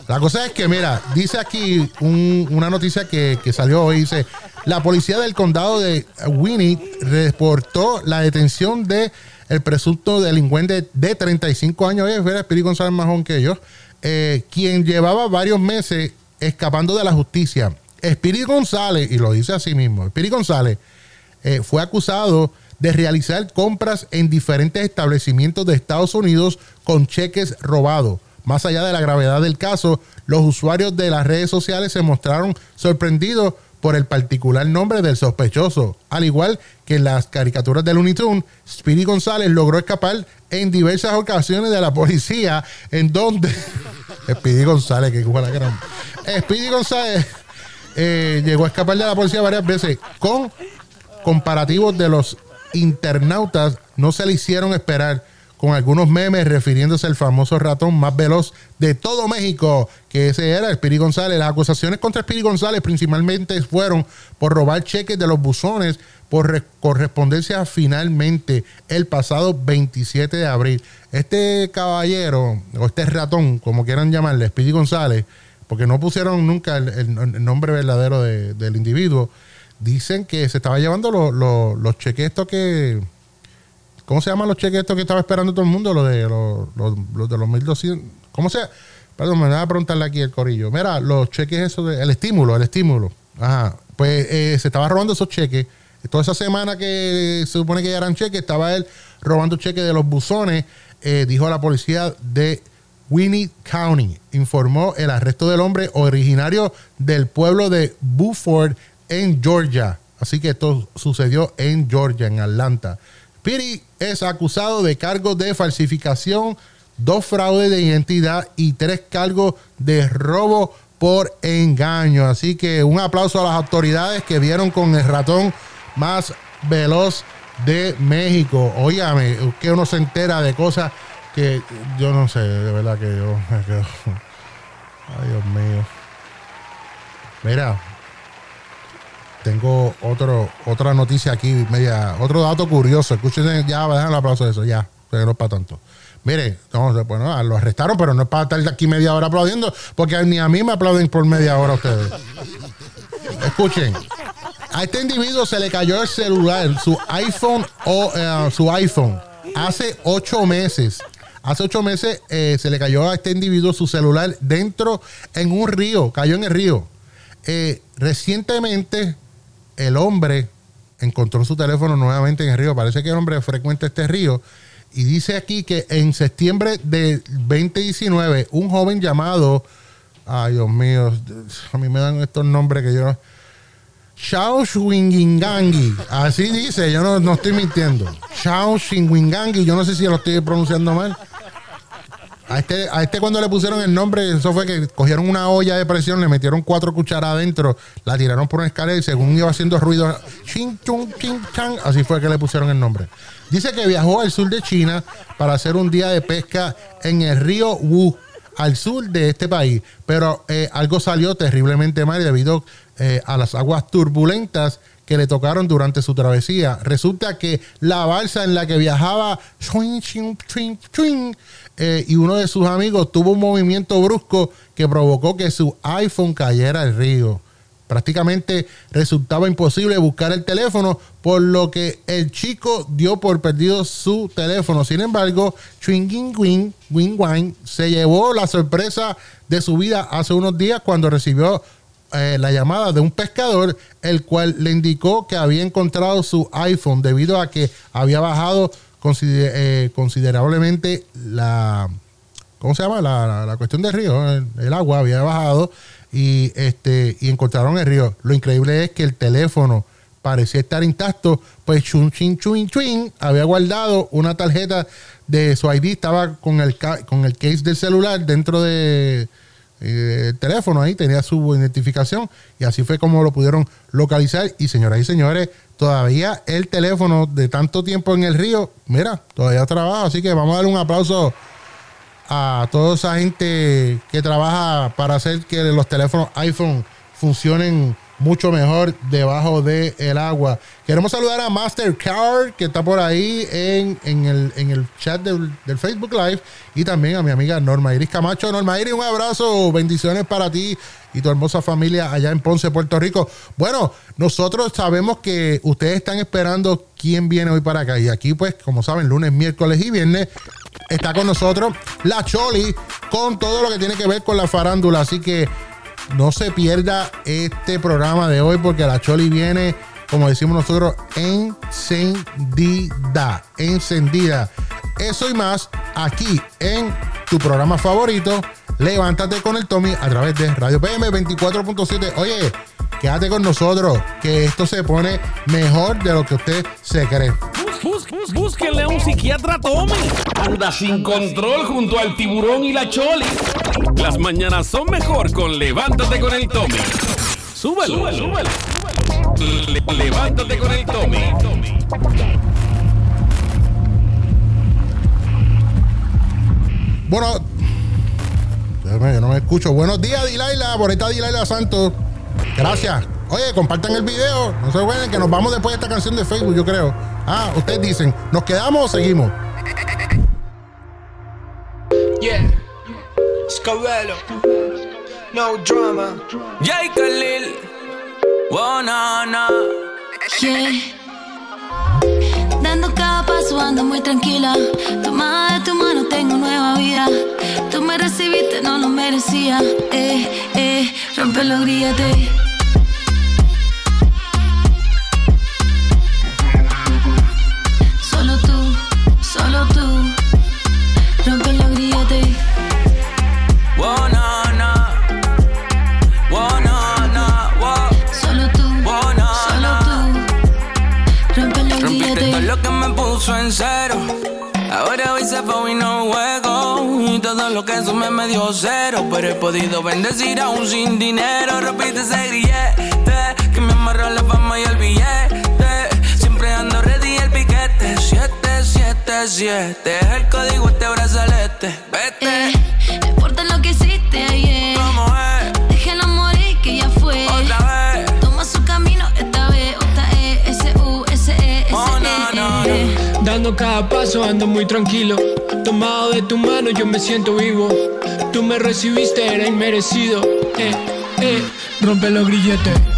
La cosa es que, mira, dice aquí un- una noticia que, que salió hoy, dice, la policía del condado de Winnie reportó la detención de el presunto delincuente de 35 años, oye, era Espíritu González joven que yo, eh, quien llevaba varios meses escapando de la justicia. Espíritu González, y lo dice así mismo, Espíritu González eh, fue acusado de realizar compras en diferentes establecimientos de Estados Unidos con cheques robados. Más allá de la gravedad del caso, los usuarios de las redes sociales se mostraron sorprendidos por el particular nombre del sospechoso. Al igual que en las caricaturas de Looney Tunes, Speedy González logró escapar en diversas ocasiones de la policía, en donde... Speedy González, que la gran... Speedy González eh, llegó a escapar de la policía varias veces con comparativos de los internautas no se le hicieron esperar con algunos memes refiriéndose al famoso ratón más veloz de todo México, que ese era Espiri González. Las acusaciones contra Espiri González principalmente fueron por robar cheques de los buzones por re- correspondencia finalmente el pasado 27 de abril. Este caballero, o este ratón, como quieran llamarle, Espiri González, porque no pusieron nunca el, nombre verdadero de- del individuo, dicen que se estaba llevando los- los cheques estos que... ¿Cómo se llaman los cheques estos que estaba esperando todo el mundo? Los de los, los- los de los 1200. ¿Cómo se Perdón, me voy a preguntarle aquí el corillo. Mira, los cheques esos, de- el estímulo, el estímulo. Ajá. Pues eh, se estaba robando esos cheques. Toda esa semana que se supone que ya eran cheques, estaba él robando cheques de los buzones, eh, dijo la policía de Winnie County. Informó el arresto del hombre originario del pueblo de Buford en Georgia. Así que esto sucedió en Georgia, en Atlanta. Piri es acusado de cargos de falsificación, dos fraudes de identidad y tres cargos de robo por engaño. Así que un aplauso a las autoridades que vieron con el ratón más veloz de México. Óigame, que uno se entera de cosas que yo no sé, de verdad que yo me quedo- Ay, Dios mío. Mira, tengo otro, otra noticia aquí, media, otro dato curioso. Escuchen, ya, dejan el aplauso de eso, ya, pero no es para tanto. Mire, no, bueno, lo arrestaron, pero no es para estar aquí media hora aplaudiendo, porque ni a mí me aplauden por media hora ustedes. Escuchen, a este individuo se le cayó el celular, su iPhone o eh, su iPhone, hace ocho meses. Hace ocho meses eh, se le cayó a este individuo su celular dentro en un río, cayó en el río. Eh, recientemente el hombre encontró su teléfono nuevamente en el río. Parece que el hombre frecuenta este río. Y dice aquí que en septiembre de 2019, un joven llamado, ay Dios mío, a mí me dan estos nombres que yo... Shao Swingingangi, así dice, yo no, no estoy mintiendo. Shao Swingingangi, yo no sé si lo estoy pronunciando mal. A este, a este cuando le pusieron el nombre, eso fue que cogieron una olla de presión, le metieron cuatro cucharadas adentro, la tiraron por una escalera y según iba haciendo ruido, ching, chung, ching, chang, así fue que le pusieron el nombre. Dice que viajó al sur de China para hacer un día de pesca en el río Wu, al sur de este país, pero eh, algo salió terriblemente mal debido eh, a las aguas turbulentas que le tocaron durante su travesía. Resulta que la balsa en la que viajaba eh, y uno de sus amigos tuvo un movimiento brusco que provocó que su iPhone cayera al río. Prácticamente resultaba imposible buscar el teléfono, por lo que el chico dio por perdido su teléfono. Sin embargo, Chwing Wing Wing Wang se llevó la sorpresa de su vida hace unos días cuando recibió eh, la llamada de un pescador, el cual le indicó que había encontrado su iPhone debido a que había bajado eh, considerablemente la, ¿cómo se llama? La, la- cuestión del río, el, agua había bajado y este y encontraron el río. Lo increíble es que el teléfono parecía estar intacto, pues chun chin chuin chuin había guardado una tarjeta de su ID, estaba con el con el case del celular dentro de el teléfono ahí tenía su identificación y así fue como lo pudieron localizar. Y señoras y señores todavía el teléfono de tanto tiempo en el río mira todavía trabaja así que vamos a darle un aplauso a toda esa gente que trabaja para hacer que los teléfonos iPhone funcionen mucho mejor debajo del el agua. Queremos saludar a Mastercard, que está por ahí en, en el, en el chat del, del Facebook Live, y también a mi amiga Norma Iris Camacho. Norma Iris, un abrazo, bendiciones para ti y tu hermosa familia allá en Ponce, Puerto Rico. Bueno, nosotros sabemos que ustedes están esperando quién viene hoy para acá, y aquí pues, como saben, lunes, miércoles y viernes está con nosotros la Choli con todo lo que tiene que ver con la farándula. Así que no se pierda este programa de hoy porque la Choli viene, como decimos nosotros, encendida. Encendida. Eso y más aquí en tu programa favorito. Levántate con el Tommy a través de Radio PM 24.7. Oye, quédate con nosotros que esto se pone mejor de lo que usted se cree. Bus- bus- Búsquenle a un psiquiatra Tommy. Anda sin control junto al tiburón y la choli. Las mañanas son mejor con Levántate con el Tommy. Súbelo, súbelo. Le- levántate con el Tommy. Bueno, déjame, yo no me escucho. Buenos días, Dilaila. Por ahí está Dilaila Santos. Gracias. Oye, compartan el video. No se olviden que nos vamos después de esta canción de Facebook, yo creo. Ah, ustedes dicen, ¿nos quedamos o seguimos? Yeah. Scabello. No drama. Jay Khalil. Oh, no, no. Yeah. Dando cada paso ando muy tranquila. Tomada de tu mano tengo nueva vida. Tú me recibiste, no lo merecía. Eh, eh, rompe los solo tú. Rompe los grilletes. Oh, no, no. Oh, no, no. Oh. Solo tú, Oh, no, solo tú. Rompe los Rompiste todo lo que me puso en cero. Ahora hoy se fue y no juego. Y todo lo que sumé me dio cero. Pero he podido bendecir aún sin dinero. Rompiste ese grillete que me amarró la fama y el billete. 777 es el código este brazalete. Vete. Eh, no importa lo que hiciste ayer. ¿Cómo es? Déjalo morir que ya fue. Otra vez. Toma su camino esta vez. Otra E, S, U, S, E, S, no, no, E. Dando cada paso ando muy tranquilo. Tomado de tu mano yo me siento vivo. Tú me recibiste, era inmerecido. Eh, eh, rompe los grilletes.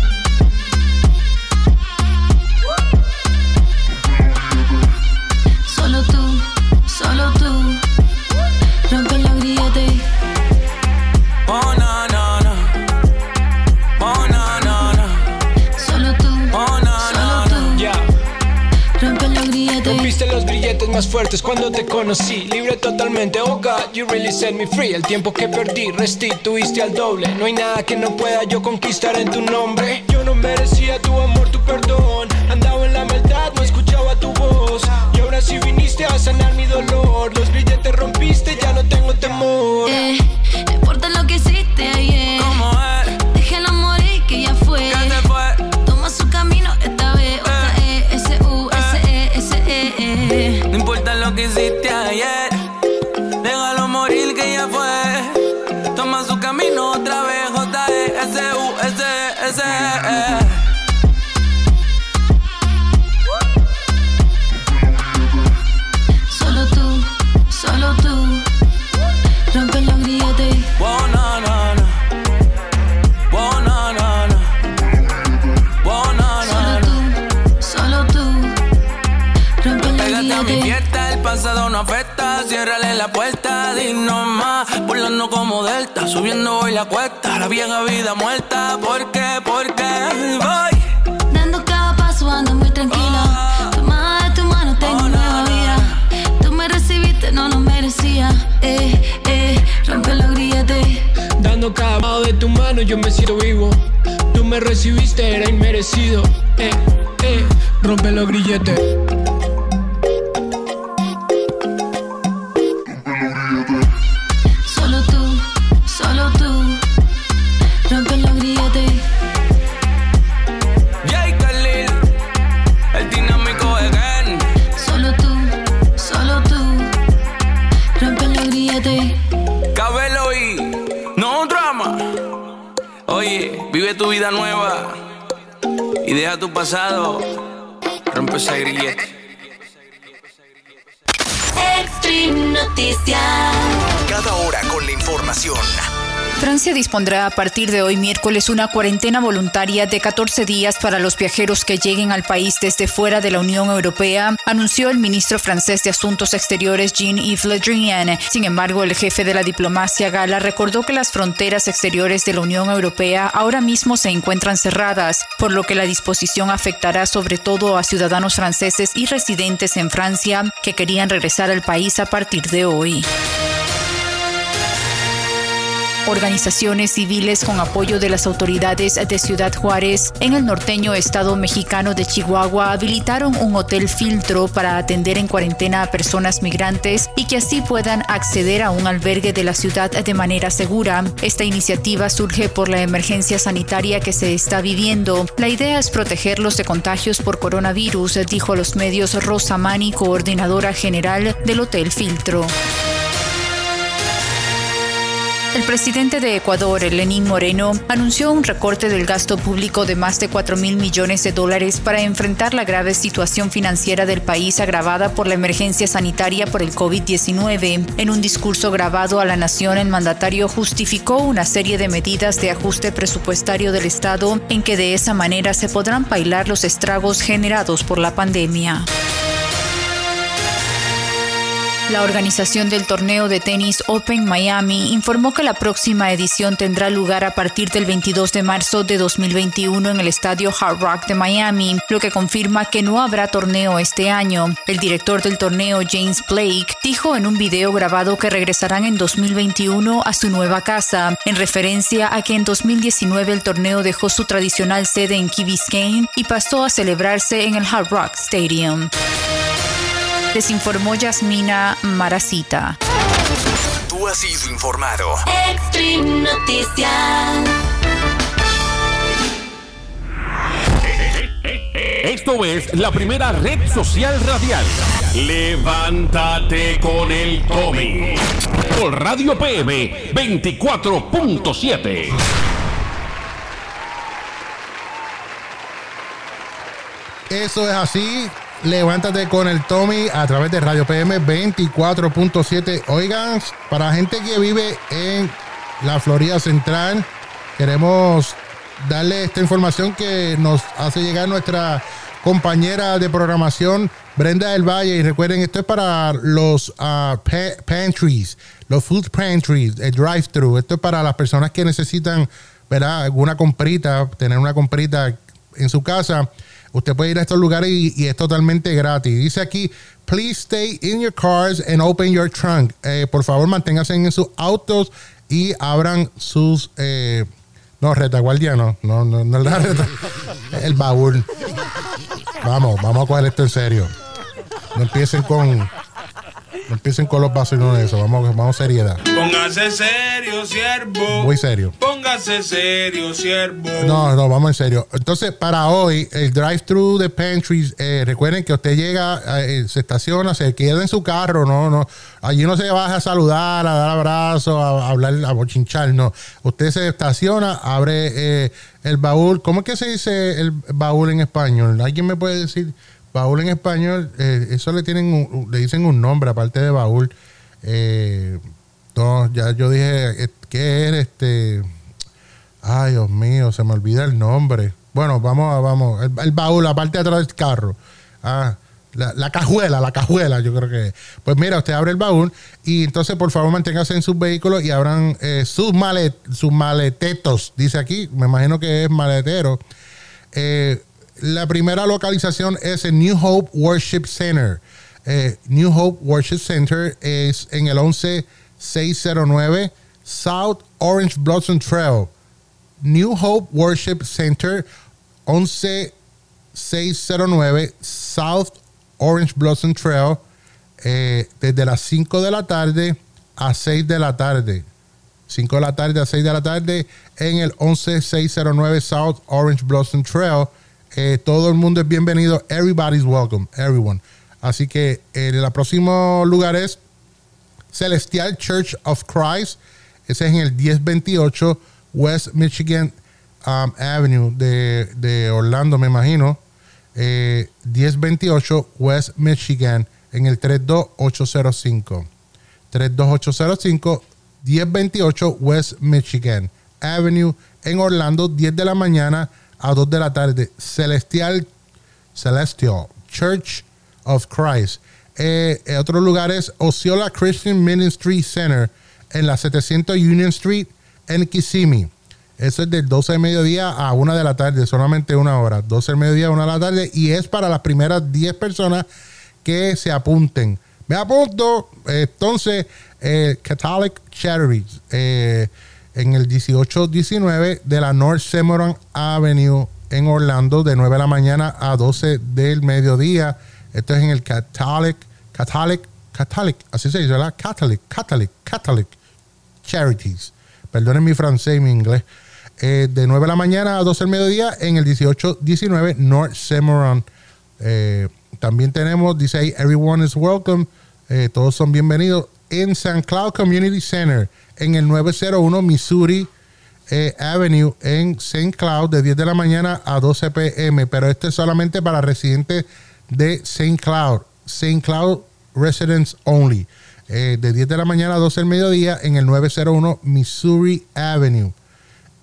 Más fuertes cuando te conocí. Libre totalmente, oh God, you really set me free. El tiempo que perdí, restituiste al doble. No hay nada que no pueda yo conquistar en tu nombre. Yo no merecía tu amor, tu perdón. Andaba en la maldad, no escuchaba tu voz. Y ahora sí viniste a sanar mi dolor. Los grilletes rompiste, ya no tengo temor. Eh, no importa lo que hiciste ayer. ¿Cómo hiciste Ciérrale la puerta, dinos más. Volando como delta, subiendo hoy la cuesta. La vieja vida muerta, ¿por qué? ¿Por qué? Voy. Dando cada paso ando muy tranquila. Tomada de tu mano tengo nueva vida. Tú me recibiste, no lo merecía. Eh, eh, rompe los grilletes. Dando cada lado de tu mano yo me siento vivo. Tú me recibiste, era inmerecido. Eh, eh, rompe los grilletes. Deja tu pasado. Rompe ese grillete. Extreme Noticias. Cada hora con la información. Francia dispondrá a partir de hoy miércoles una cuarentena voluntaria de 14 días para los viajeros que lleguen al país desde fuera de la Unión Europea, anunció el ministro francés de Asuntos Exteriores Jean-Yves Le Drian. Sin embargo, el jefe de la diplomacia gala recordó que las fronteras exteriores de la Unión Europea ahora mismo se encuentran cerradas, por lo que la disposición afectará sobre todo a ciudadanos franceses y residentes en Francia que querían regresar al país a partir de hoy. Organizaciones civiles con apoyo de las autoridades de Ciudad Juárez en el norteño estado mexicano de Chihuahua habilitaron un hotel filtro para atender en cuarentena a personas migrantes y que así puedan acceder a un albergue de la ciudad de manera segura. Esta iniciativa surge por la emergencia sanitaria que se está viviendo. La idea es protegerlos de contagios por coronavirus, dijo a los medios Rosa Mani, coordinadora general del Hotel Filtro. El presidente de Ecuador, Lenín Moreno, anunció un recorte del gasto público de más de 4 mil millones de dólares para enfrentar la grave situación financiera del país agravada por la emergencia sanitaria por el COVID-19. En un discurso grabado a la nación, el mandatario justificó una serie de medidas de ajuste presupuestario del Estado en que de esa manera se podrán bailar los estragos generados por la pandemia. La organización del torneo de tenis Open Miami informó que la próxima edición tendrá lugar a partir del 22 de marzo de 2021 en el estadio Hard Rock de Miami, lo que confirma que no habrá torneo este año. El director del torneo, James Blake, dijo en un video grabado que regresarán en 2021 a su nueva casa, en referencia a que en 2019 el torneo dejó su tradicional sede en Key Biscayne y pasó a celebrarse en el Hard Rock Stadium. Les informó Yasmina Maracita. Tú has sido informado. Extreme Noticias. Esto es la primera red social radial. Levántate con el Tommy. Por Radio PM 24.7. Eso es así. Levántate con el Tommy a través de Radio PM 24.7. Oigan, para gente que vive en la Florida Central, queremos darle esta información que nos hace llegar nuestra compañera de programación, Brenda del Valle. Y recuerden, esto es para los pa- pantries, los food pantries, el drive-thru. Esto es para las personas que necesitan, ¿verdad? Alguna comprita, tener una comprita en su casa. Usted puede ir a estos lugares y, y es totalmente gratis. Dice aquí, please stay in your cars and open your trunk. Eh, por favor, manténganse en sus autos y abran sus... eh, no, retaguardia no. No, no, no la reta- el baúl. Vamos, vamos a coger esto en serio. No empiecen con... No empiecen con los vacilones de eso. Vamos, vamos seriedad. Póngase serio, siervo. Muy serio. Póngase serio, siervo. No, no, vamos en serio. Entonces, para hoy, el drive-thru de Pantries, eh, recuerden que usted llega, eh, se estaciona, se queda en su carro, no, no. Allí no se baja a saludar, a dar abrazos, a, a hablar, a bochinchar, no. Usted se estaciona, abre eh, el baúl. ¿Cómo es que se dice el baúl en español? ¿Alguien me puede decir baúl en español? Eh, eso le tienen, un- le dicen un nombre aparte de baúl. Eh, no, ya yo dije, eh, ¿qué es este? Ay, Dios mío, se me olvida el nombre. Bueno, vamos a, vamos. El, baúl, la parte de atrás del carro. Ah, la, la cajuela, la cajuela, yo creo que. Pues mira, usted abre el baúl y entonces por favor manténgase en sus vehículos y abran sus, malet, sus maletetos. Dice aquí, me imagino que es maletero. Eh, la primera localización es el New Hope Worship Center. Eh, New Hope Worship Center es en el 11609 South Orange Blossom Trail. New Hope Worship Center 11609 South Orange Blossom Trail eh, desde las 5 de la tarde a 6 de la tarde. 5 de la tarde a 6 de la tarde en el 11609 South Orange Blossom Trail. Eh, todo el mundo es bienvenido. Everybody's welcome. Everyone. Así que eh, el próximo lugar es Celestial Church of Christ. Ese es en el 1028 West Michigan um, Avenue de, de Orlando, me imagino. Eh, 1028 West Michigan en el 32805. 32805 1028 West Michigan Avenue en Orlando, 10 de la mañana a 2 de la tarde. Celestial Celestial Church of Christ. Eh, eh, otro lugar es Osceola Christian Ministry Center en la 700 Union Street en Kissimmee. Eso es del 12 de mediodía a 1 de la tarde, solamente una hora. 12 de mediodía a 1 de la tarde y es para las primeras 10 personas que se apunten. Me apunto, entonces, eh, Catholic Charities eh, en el 1819 de la North Semoran Avenue en Orlando, de 9 de la mañana a 12 del mediodía. Esto es en el Catholic, Catholic, Catholic, así se dice, ¿verdad? Catholic, Catholic, Catholic Charities. Perdonen mi francés y mi inglés. Eh, de 9 de la mañana a 12 del mediodía en el 1819 North Semoran. Eh, también tenemos, dice ahí, Everyone is welcome. Eh, todos son bienvenidos en St. Cloud Community Center en el 901 Missouri eh, Avenue en St. Cloud de 10 de la mañana a 12 pm. Pero esto es solamente para residentes de St. Cloud. St. Cloud Residents Only. Eh, de 10 de la mañana a 12 del mediodía en el 901 Missouri Avenue.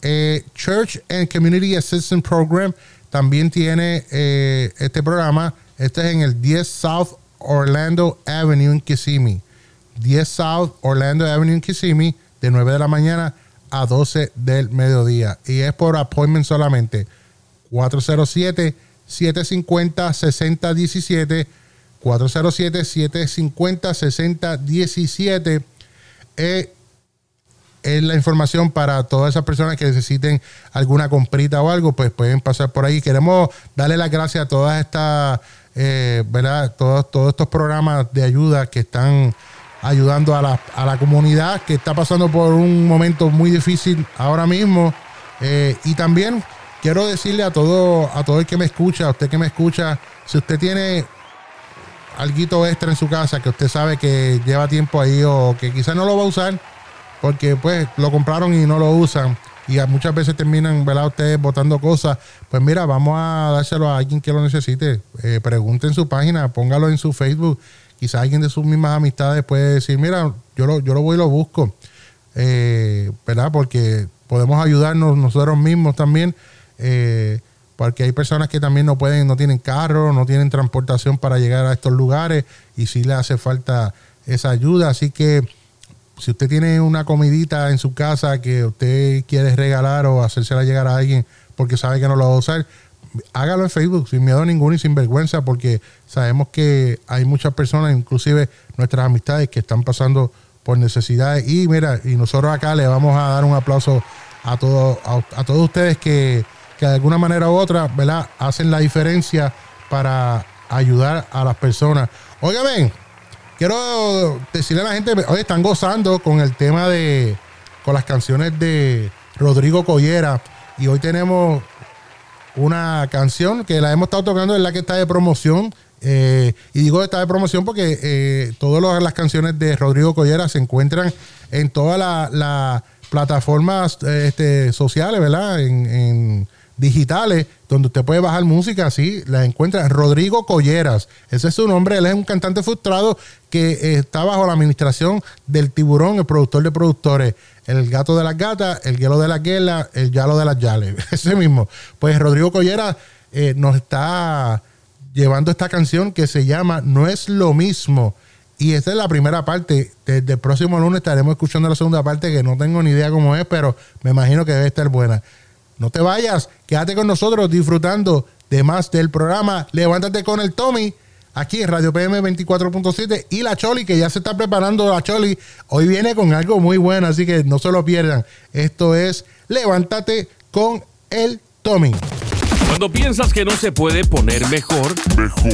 Eh, Church and Community Assistance Program también tiene este programa. Este es en el 10 South Orlando Avenue en Kissimmee. 10 South Orlando Avenue en Kissimmee de 9 de la mañana a 12 del mediodía. Y es por appointment solamente. 407-750-6017. 407-750-6017. Eh, es la información para todas esas personas que necesiten alguna comprita o algo, pues pueden pasar por ahí. Queremos darle las gracias a todas estas, eh, ¿verdad? Todos, todos estos programas de ayuda que están ayudando a la, a la comunidad que está pasando por un momento muy difícil ahora mismo. Eh, y también quiero decirle a todo, a todo el que me escucha, a usted que me escucha, si usted tiene algo extra en su casa que usted sabe que lleva tiempo ahí o que quizás no lo va a usar porque pues lo compraron y no lo usan y muchas veces terminan, ¿verdad? Ustedes botando cosas. Pues mira, vamos a dárselo a alguien que lo necesite. Eh, pregunte en su página, póngalo en su Facebook. Quizás alguien de sus mismas amistades puede decir, mira, yo lo, yo lo voy y lo busco. Eh, ¿Verdad? Porque podemos ayudarnos nosotros mismos también. Eh, porque hay personas que también no pueden, no tienen carro, no tienen transportación para llegar a estos lugares y sí le hace falta esa ayuda. Así que si usted tiene una comidita en su casa que usted quiere regalar o hacérsela llegar a alguien porque sabe que no lo va a usar, hágalo en Facebook sin miedo ninguno y sin vergüenza porque sabemos que hay muchas personas, inclusive nuestras amistades, que están pasando por necesidades. Y mira, y nosotros acá le vamos a dar un aplauso a, todos a, todos ustedes que, que de alguna manera u otra, ¿verdad? Hacen la diferencia para ayudar a las personas. Óigame, quiero decirle a la gente, hoy están gozando con el tema de, con las canciones de Rodrigo Collera. Y hoy tenemos una canción que la hemos estado tocando, es la que está de promoción. Eh, y digo está de promoción porque eh, todas las canciones de Rodrigo Collera se encuentran en todas las plataformas este, sociales, ¿verdad? en digitales donde usted puede bajar música, así la encuentra Rodrigo Colleras. Ese es su nombre, él es un cantante frustrado que eh, está bajo la administración del tiburón, el productor de productores, el gato de las gatas, el hielo de la guela, el yalo de las yales, ese mismo. Pues Rodrigo Colleras eh, nos está llevando esta canción que se llama No es lo mismo. Y esta es la primera parte. Desde el próximo lunes estaremos escuchando la segunda parte que no tengo ni idea cómo es, pero me imagino que debe estar buena. No te vayas, quédate con nosotros disfrutando de más del programa. Levántate con el Tommy aquí en Radio PM 24.7 y la Choli, que ya se está preparando la Choli. Hoy viene con algo muy bueno, así que no se lo pierdan. Esto es Levántate con el Tommy. Cuando piensas que no se puede poner mejor, mejor.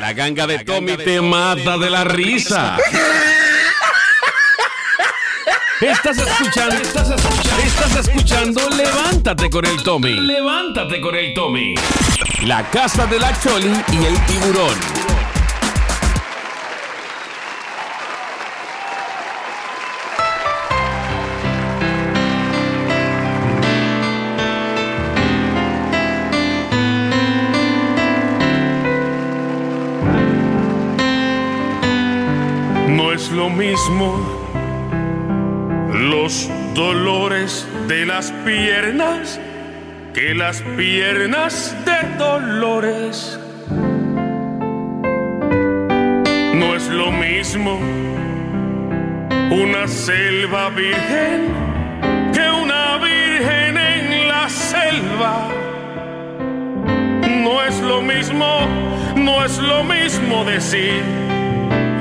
La, ganga de Tommy te mata de la risa. Estás escuchando, estás escuchando, estás escuchando Levántate con el Tommy. Levántate con el Tommy. La casa de la Choli y el tiburón. No es lo mismo los dolores de las piernas que las piernas de dolores. No es lo mismo una selva virgen que una virgen en la selva. No es lo mismo, no es lo mismo decir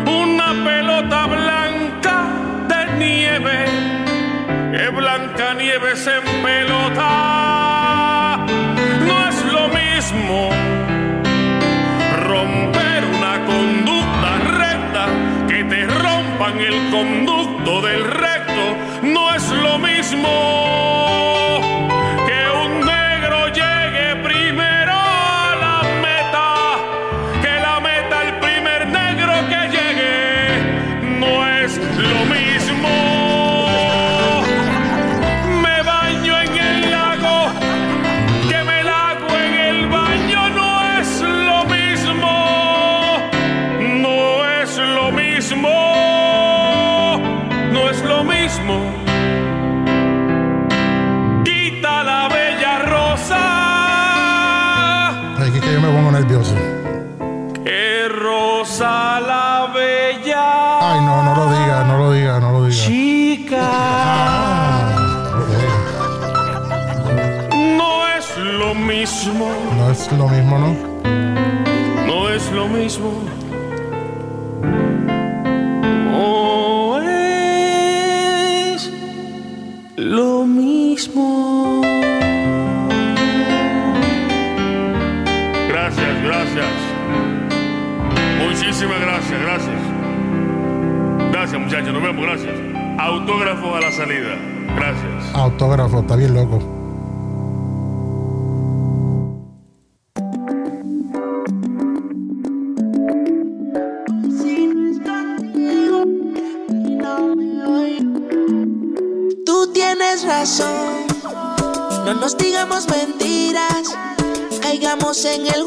una pelota blanca de nieve que blanca nieve se pelota. Mismo lo mismo, ¿no? No es lo mismo. No es lo mismo. Gracias, gracias. Muchísimas gracias, gracias. Gracias, muchachos. Nos vemos, gracias. Autógrafo a la salida. Gracias. Autógrafo, está bien loco. en el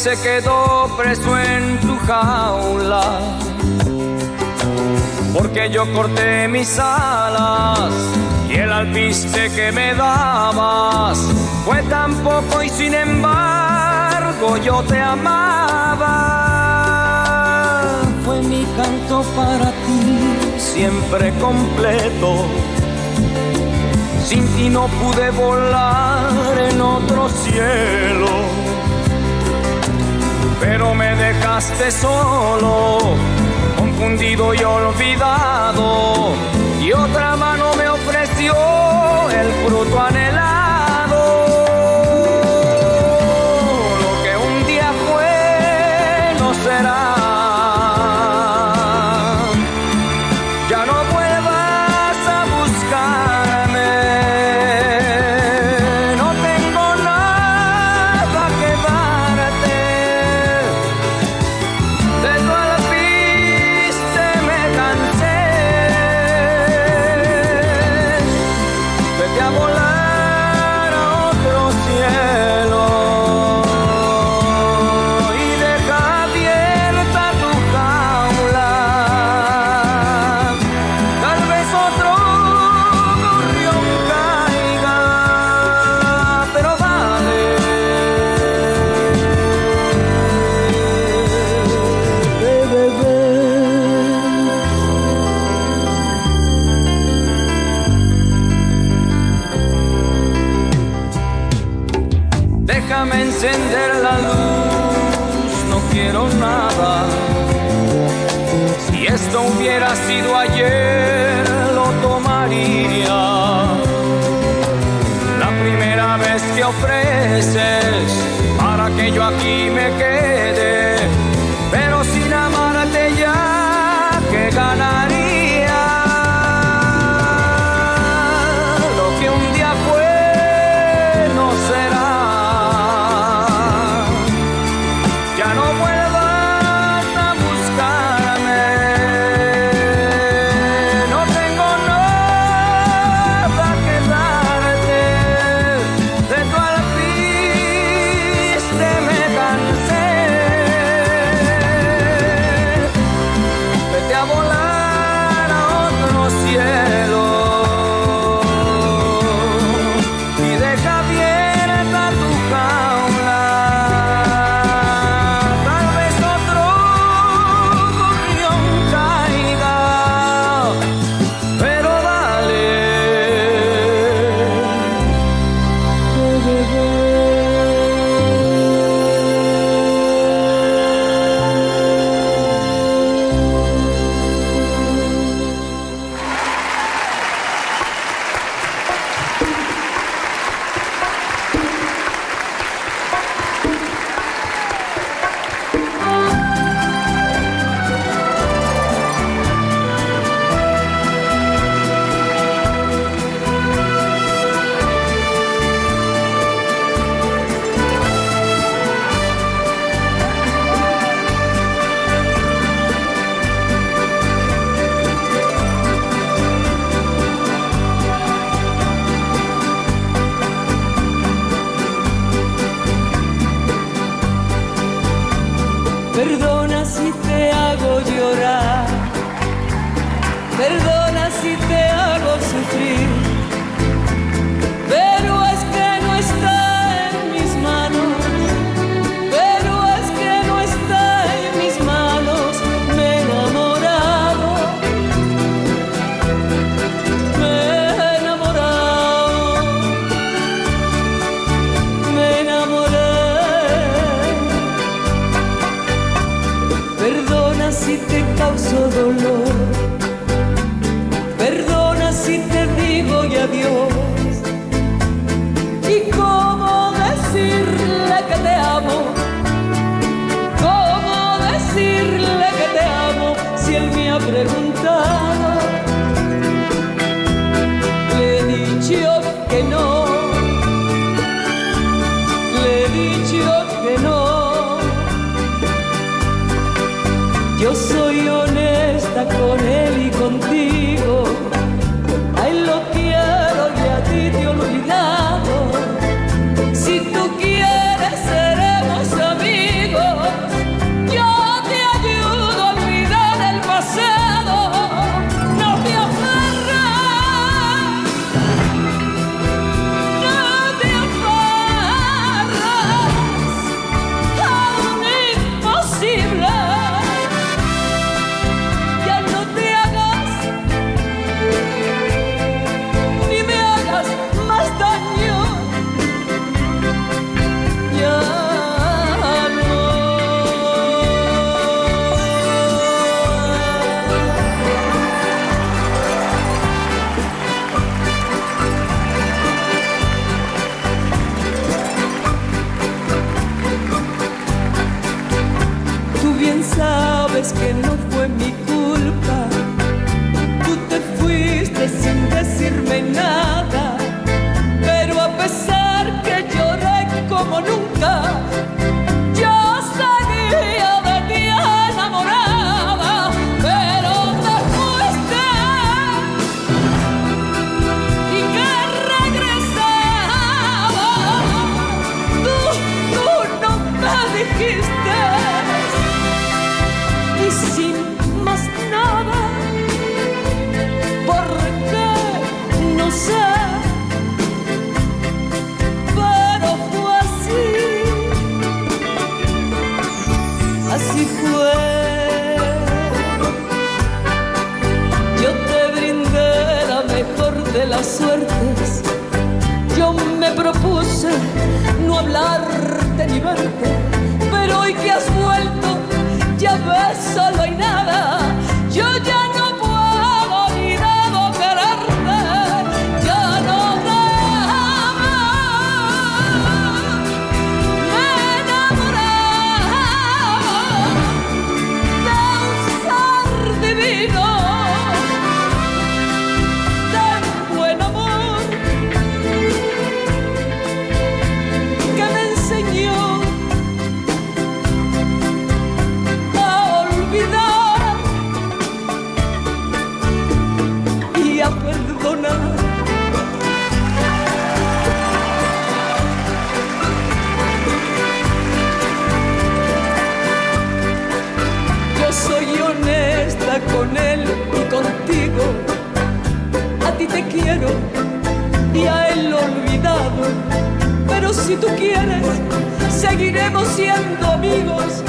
se quedó fue no tú quieres, seguiremos siendo amigos.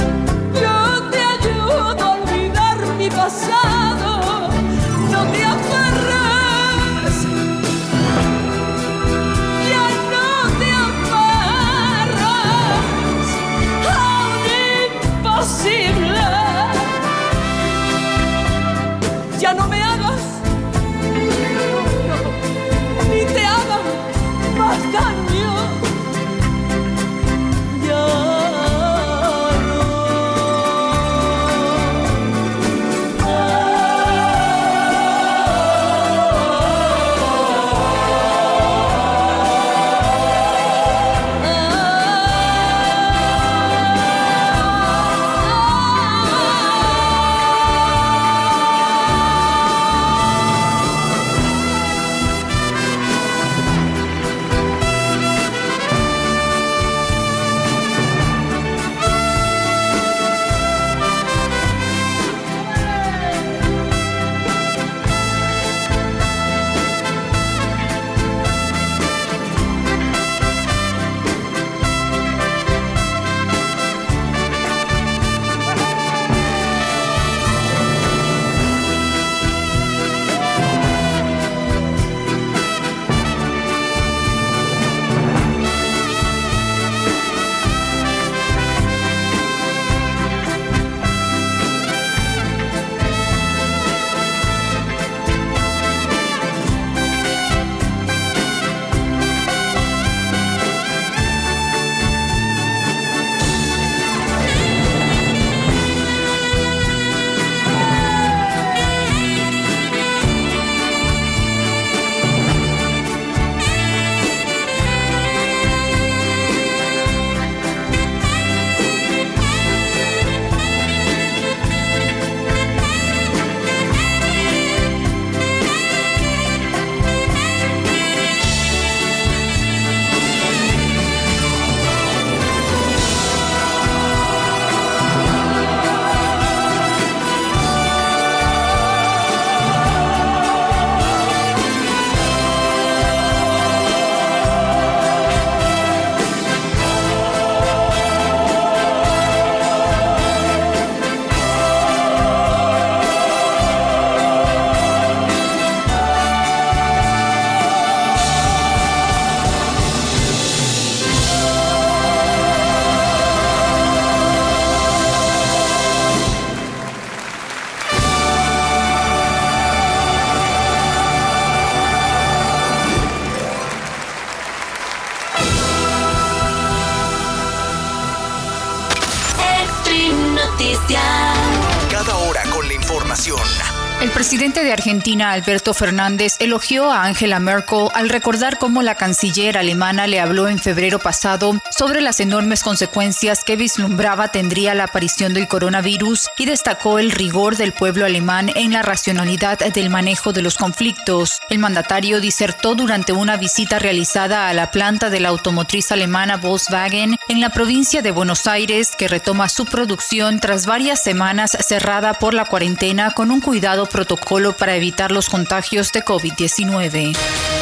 Argentina, Alberto Fernández, elogió a Angela Merkel al recordar cómo la canciller alemana le habló en febrero pasado sobre las enormes consecuencias que vislumbraba tendría la aparición del coronavirus y destacó el rigor del pueblo alemán en la racionalidad del manejo de los conflictos. El mandatario disertó durante una visita realizada a la planta de la automotriz alemana Volkswagen en la provincia de Buenos Aires, que retoma su producción tras varias semanas cerrada por la cuarentena con un cuidado protocolo para evitar los contagios de COVID-19.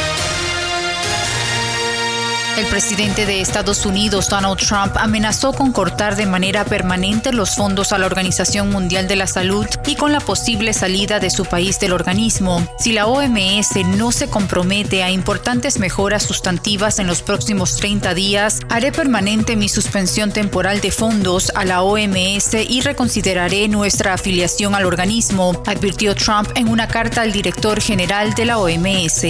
El presidente de Estados Unidos, Donald Trump, amenazó con cortar de manera permanente los fondos a la Organización Mundial de la Salud y con la posible salida de su país del organismo. Si la OMS no se compromete a importantes mejoras sustantivas en los próximos 30 días, haré permanente mi suspensión temporal de fondos a la OMS y reconsideraré nuestra afiliación al organismo, advirtió Trump en una carta al director general de la OMS.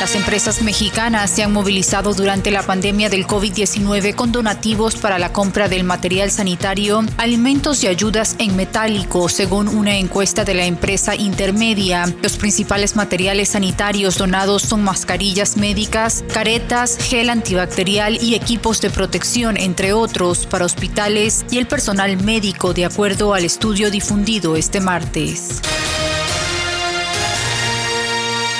Las empresas mexicanas se han movilizado durante la pandemia del COVID-19 con donativos para la compra del material sanitario, alimentos y ayudas en metálico, según una encuesta de la empresa Intermedia. Los principales materiales sanitarios donados son mascarillas médicas, caretas, gel antibacterial y equipos de protección, entre otros, para hospitales y el personal médico, de acuerdo al estudio difundido este martes.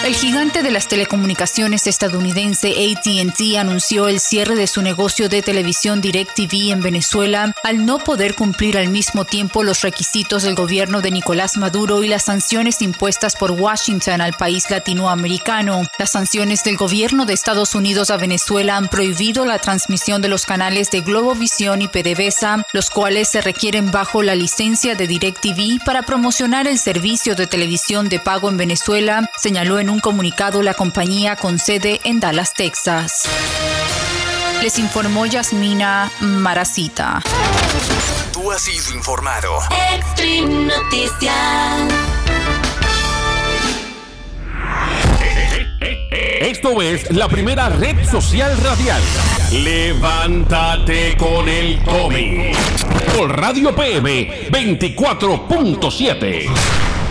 El gigante de las telecomunicaciones estadounidense ATT anunció el cierre de su negocio de televisión DirecTV en Venezuela al no poder cumplir al mismo tiempo los requisitos del gobierno de Nicolás Maduro y las sanciones impuestas por Washington al país latinoamericano. Las sanciones del gobierno de Estados Unidos a Venezuela han prohibido la transmisión de los canales de Globovisión y PDVSA, los cuales se requieren bajo la licencia de DirecTV para promocionar el servicio de televisión de pago en Venezuela, señaló en un comunicado la compañía con sede en Dallas, Texas. Les informó Yasmina Maracita. Tú has sido informado. Extreme Noticias. Esto es la primera red social radial. Levántate con el Tommy. Por Radio PM 24.7.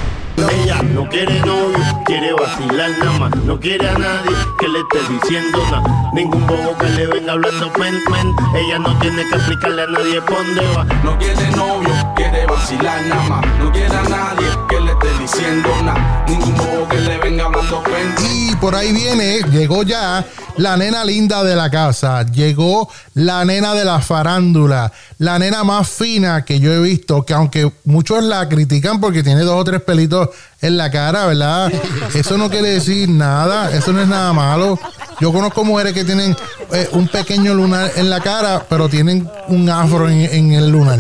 Ella no quiere novio, quiere vacilar nada más. No quiere a nadie que le esté diciendo nada. Ningún bobo que le venga hablando pen, pen. Ella no tiene que explicarle a nadie por dónde va. No quiere novio, quiere vacilar nada más. No quiere a nadie que le esté diciendo nada. Ningún bobo que le venga hablando pen. Y por ahí viene, llegó ya la nena linda de la casa. Llegó la nena de la farándula. La nena más fina que yo he visto. Que aunque muchos la critican porque tiene dos o tres pelitos en la cara, ¿verdad? Eso no quiere decir nada. Eso no es nada malo. Yo conozco mujeres que tienen eh, un pequeño lunar en la cara, pero tienen un afro en, el lunar.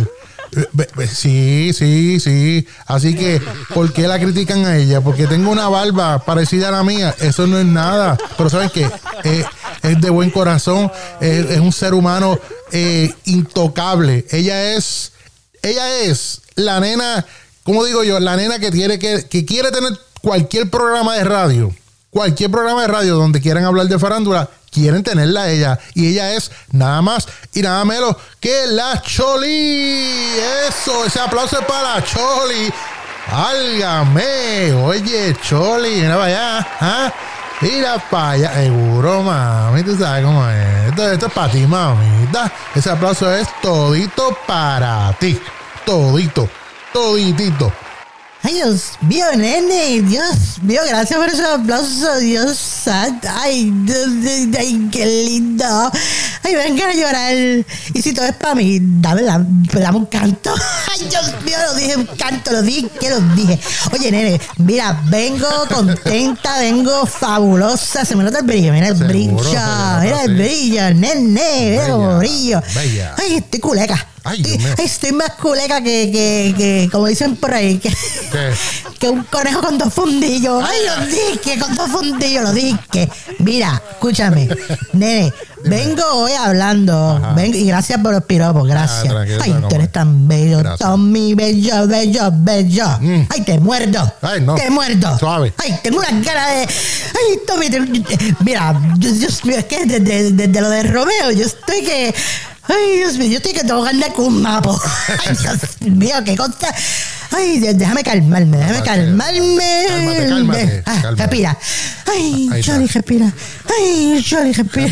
Eh, Sí, sí, sí. Así que, ¿por qué la critican a ella? Porque tengo una barba parecida a la mía. Eso no es nada. Pero ¿saben qué? Eh, es de buen corazón. Es, un ser humano intocable. Ella es, ella es la nena, ¿cómo digo yo? La nena que, que quiere tener cualquier programa de radio. Cualquier programa de radio donde quieran hablar de farándula, quieren tenerla a ella. Y ella es nada más y nada menos que la Choli. Eso, ese aplauso es para la Choli. Álgame. Oye, Choli, mira para allá. ¿ah? Mira para allá. Seguro, mami. Tú sabes cómo es. Esto, esto es para ti, mamita. Ese aplauso es todito para ti. Todito. Toditito. Ay, Dios mío, nene, Dios mío, gracias por ese aplauso, Dios santo. Ay, Dios, ay, qué lindo. Ay, venga a llorar. Y si todo es para mí, dame, la- dame un canto. Ay, Dios mío, lo dije, un canto, lo dije, que lo dije. Oye, nene, mira, vengo contenta, vengo fabulosa. Se me nota el brillo, mira el Seguro, brillo. Mira el brillo, nene, mira como brillo. Ay, estoy culeca. Ay, Dios mío. Estoy más culeca que, que, que, como dicen por ahí, que, que un conejo con dos fundillos. Ay, lo dije, con dos fundillos, lo dije. Mira, escúchame, nene, vengo hoy hablando. Vengo, y gracias por los piropos, gracias. Ah, Ay, tú eres tan bello, Gracias. Tommy, bello, bello, bello. Ay, te muerdo. Ay, no. Te muerdo. Suave. Ay, tengo una cara de. Ay, Tommy, te- mira, Dios mío, es que desde, desde lo de Romeo, yo estoy que. Ay, Dios mío, yo estoy que tengo que andar con un mapo. Ay, Dios mío, qué cosa. Ay, déjame calmarme, déjame calmarme. Cálmate, cálmate, Ah, cálmate. respira. Ay. Choli, respira. Ay, Choli, respira.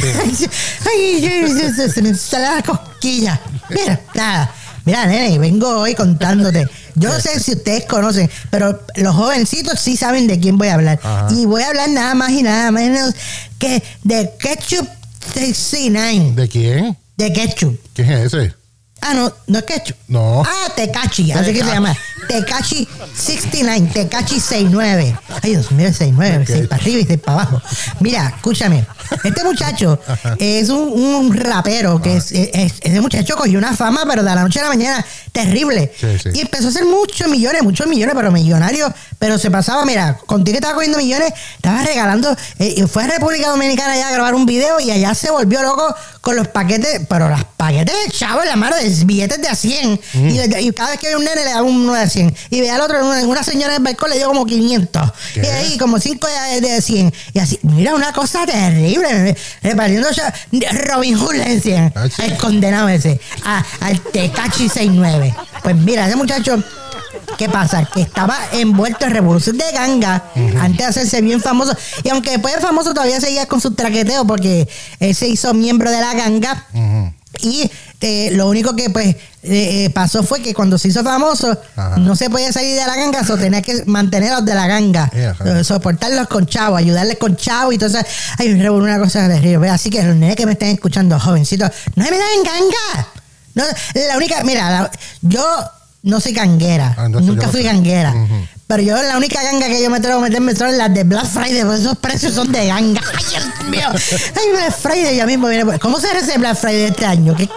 Ay, se, me sale la cosquilla. Mira, nada. Mira, nene, vengo hoy contándote. Yo no sé si ustedes conocen, pero los jovencitos sí saben de quién voy a hablar. Ajá. Y voy a hablar nada más y nada menos que de Ketchup 69. ¿De quién? De Ketchup. ¿Quién es ese? Ah, no, no es Ketchup. No. Ah, Tecachi, así que se llama. Tecachi 69, Tecachi 69. Ay, Dios mío, 69, 6 para arriba y 6 para abajo. Mira, escúchame. Este muchacho es un, un rapero que es, es- ese muchacho cogió una fama, pero de la noche a la mañana, terrible. Sí, sí. Y empezó a hacer muchos millones, muchos millones, pero millonario. Pero se pasaba, mira, contigo que estaba cogiendo millones, estaba regalando. eh, y fue a República Dominicana ya a grabar un video y allá se volvió loco con los paquetes, pero los paquetes de chavo en la mano, de billetes de a 100. Mm. Y, y cada vez que ve un nene le da uno de 100. Y ve al otro, una, una señora en el balcón le dio como 500. ¿Qué? Y ahí como 5 de, de 100. Y así, mira, una cosa terrible. Repartiendo ya- Robin Hood le decían. Ah. El condenado ese. a- al Tecachi 69. Pues mira, ese muchacho. ¿Qué pasa? Que estaba envuelto en revolución de ganga antes de hacerse bien famoso. Y aunque después de famoso todavía seguía con su traqueteo porque él se hizo miembro de la ganga. Y eh, lo único que pues eh, eh, pasó fue que cuando se hizo famoso Ajá. no se podía salir de la ganga, so tenía que mantenerlos de la ganga, soportarlos con chavo, ayudarles con chavo y todo eso. Ay, me revolvió una cosa terrible. Así que los nenes que me estén escuchando, jovencitos, no me dan ganga. No, la única, mira, la- yo no soy ganguera, Ah, nunca no fui sé. ganguera. Ujú. Pero yo la única ganga que yo me atrevo a meterme son las de Black Friday, porque esos precios son de ganga. Ay, Dios mío. Ay, Black Friday ya mismo viene. ¿Cómo será ese Black Friday este año? ¿Qué,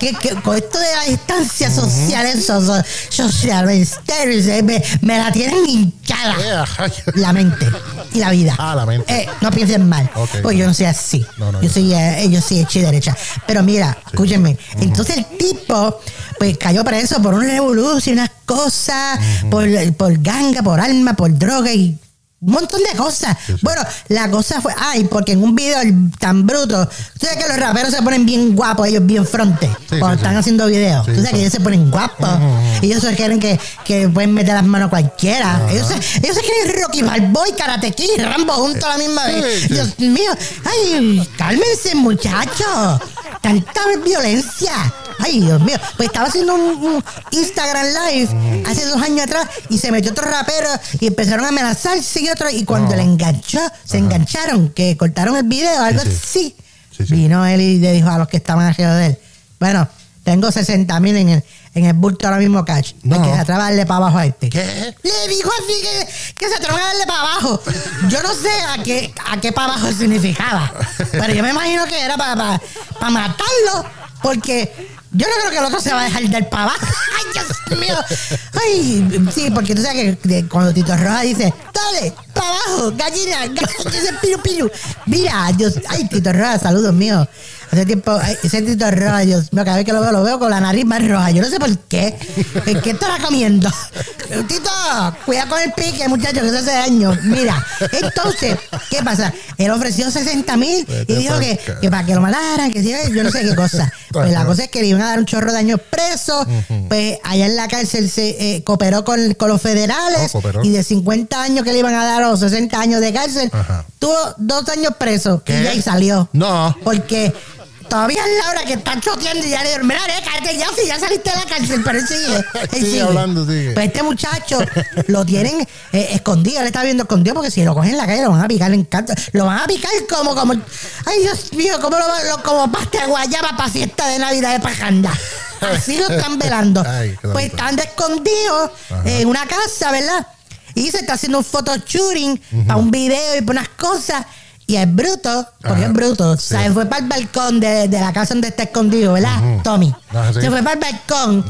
qué, qué- con esto de la distancia social, eso, so- social, me, me, me la tienen hinchada. Eh. La mente y la vida. Ah, la mente. Eh, no piensen mal. Ok. Pues yo no soy así. No, no, yo no. soy, eh, yo soy hecha y derecha. Pero mira, escúchenme. Entonces el tipo, pues cayó preso por una revolución, unas cosas, por, por ganga, por alma, por droga y un montón de cosas. Bueno, la cosa fue, ay, porque en un video tan bruto, tú sabes que los raperos se ponen bien guapos, ellos bien fronte, Sí, cuando están haciendo videos. Tú sabes que ellos se ponen guapos. Y ellos se creen que, que pueden meter las manos cualquiera. Ellos se, ellos se creen Rocky Balboa y Karate Kid y Rambo juntos a la misma vez. Dios mío, ay, cálmense muchachos. Tanta violencia. Ay, Dios mío. Pues estaba haciendo un, un Instagram Live hace dos años atrás y se metió otro rapero y empezaron a amenazarse y otro. Y cuando No. le enganchó, se engancharon, que cortaron el video, algo Sí, sí. así. Sí, sí. Vino él y le dijo a los que estaban alrededor de él: Bueno, tengo 60 mil en el, en el bulto ahora mismo, cash. No. Hay que se atreva a darle para abajo a este. ¿Qué? Le dijo así que, que se atreva a darle para abajo. Yo no sé a qué, a qué para abajo significaba. Pero yo me imagino que era para, para, matarlo. Porque yo no creo que el otro se va a dejar para abajo. Ay, Dios mío. Ay, sí, porque tú sabes que cuando Tito Roja dice, dale, para abajo, gallina, gallina, piru piru. Mira, Dios, ay, Tito Roja, saludos míos. Hace tiempo, ay, ese Tito Roja, mío, cada vez que lo veo, lo veo con la nariz más roja. Yo no sé por qué. ¿Qué qué estará comiendo? Tito, cuida con el pique, muchacho, que eso hace daño. Mira, entonces, ¿qué pasa? Él ofreció 60 mil y Vete dijo que, que para que lo mataran, que sí, yo no sé qué cosa. Pues la cosa es que le iban a dar un chorro de años preso. Pues allá en la cárcel se eh, cooperó con, con los federales cooperó. y de 50 años que le iban a dar o 60 años de cárcel, Ajá. tuvo dos años preso ¿Qué? y ya ahí salió. No. Porque todavía es Laura que está choteando y ya le digo, mira, eh, cállate ya, si ya saliste de la cárcel, pero él sigue. él Sigue hablando, sigue. Pues este muchacho lo tienen eh, escondido, él está viendo escondido porque si lo cogen en la calle lo van a picar en canto. Lo van a picar como, como, ay Dios mío, como, lo, lo- como pasta de guayaba para fiesta de Navidad de Pajanda. Así lo están velando. Ay, pues están escondidos en una casa, ¿verdad? Y se está haciendo un photo shooting para un video y para unas cosas. Y el bruto, porque es bruto, o sea, se fue para el balcón de, de la casa donde está escondido, ¿verdad. Tommy? Se fue para el balcón.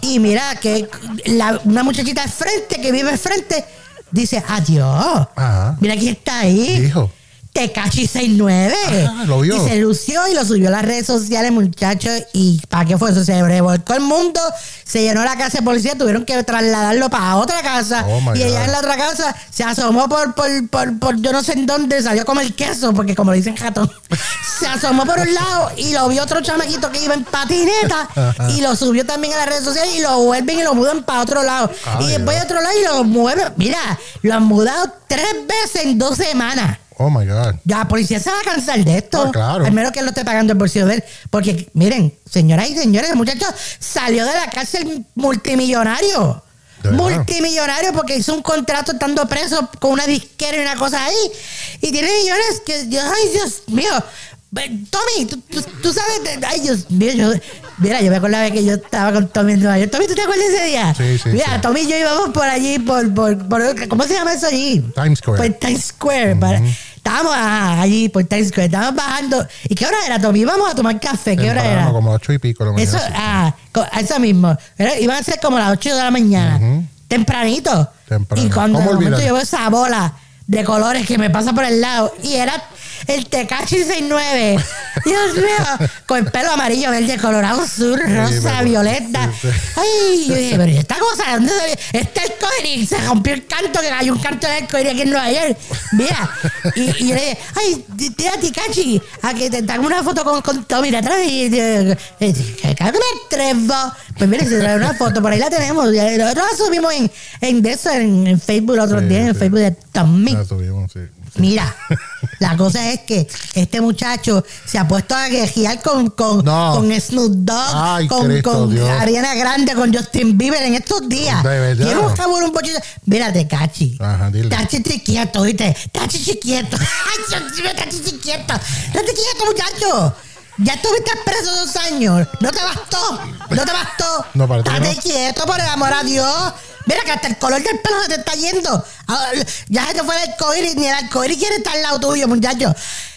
Y mira, que la, una muchachita al frente, que vive al frente, dice, adiós. Ajá. Mira quién está ahí. Hijo. Tecachi69. Ah, lo vio. Y se lució y lo subió a las redes sociales, muchachos. ¿Y para qué fue eso? Se revolcó el mundo, se llenó la casa de policía, tuvieron que trasladarlo para otra casa. Oh y ella en la otra casa se asomó por, por, por, yo no sé en dónde, salió como el queso, porque como le dicen ratón, se asomó por un lado y lo vio otro chamaquito que iba en patineta y lo subió también a las redes sociales y lo vuelven y lo mudan para otro lado. Y después de otro lado y lo mueven. Mira, lo han mudado tres veces en dos semanas. Oh my God. Ya, la policía se va a cansar de esto. Ah, claro. Al menos que él lo esté pagando el bolsillo de él. Porque, miren, señoras y señores, el muchacho salió de la cárcel multimillonario. Multimillonario porque hizo un contrato estando preso con una disquera y una cosa ahí. Y tiene millones que, Dios, ay, Dios mío. Tommy, tú, tú- tú sabes, de- ay Dios mío, yo, mira, yo me acuerdo la vez que yo estaba con Tommy en Nueva York. Tommy, ¿tú te acuerdas de ese día? Sí, sí, Mira, sí. Tommy y yo íbamos por allí, por, por, por- ¿cómo se llama eso allí? Times Square. Por Times Square. para- estábamos ah, allí por Times Square, estábamos bajando. ¿Y qué hora era, Tommy? Íbamos a tomar café, ¿qué hora era? Como ocho y pico la Eso, mañana. ah, co- eso mismo. Era- iban a ser como las 8 de la mañana. Tempranito. Temprano. Y cuando de ¿Cómo momento yo veo esa bola de colores que me pasa por el lado y era el Tecachi 69. Dios mío, con el pelo amarillo, verde, colorado, azul, rosa, violeta. Ay, yo dije, pero ¿y esta cosa, ¿dónde se Este arcoíris, se rompió el canto, que hay un canto de arcoíris aquí en Nueva York. Mira, y, y yo le dije, ay, tira Tecachi, a que te dan una foto con, con Tommy de atrás y, que me atrevo. Pues mire, se trae una foto, por ahí la tenemos. Nosotros la subimos en, en, eso, en, en Facebook el otro día, en el. Facebook de Tommy. La subimos, sí. Mira, la cosa es que este muchacho se ha puesto a guerrear con, con, No. con Snoop Dogg, Ay, con, Cristo con. Ariana Grande, con Justin Bieber en estos días. Quiero un un poquito. Mírate, Cachi. Ajá, dile. Tachi chiquieto, ¿viste? Tachi chiquieto. Ay, Dios mío, Tachi chiquieto. Tachi chiquieto, muchacho. Ya estuviste preso dos años. No te bastó. No te bastó. No, que Estate no. quieto, por el amor a Dios. Mira que hasta el color del pelo se te está yendo. Ah, Ya se te fue el arcoíris, ni el arcoíris quiere estar al lado tuyo, muchacho.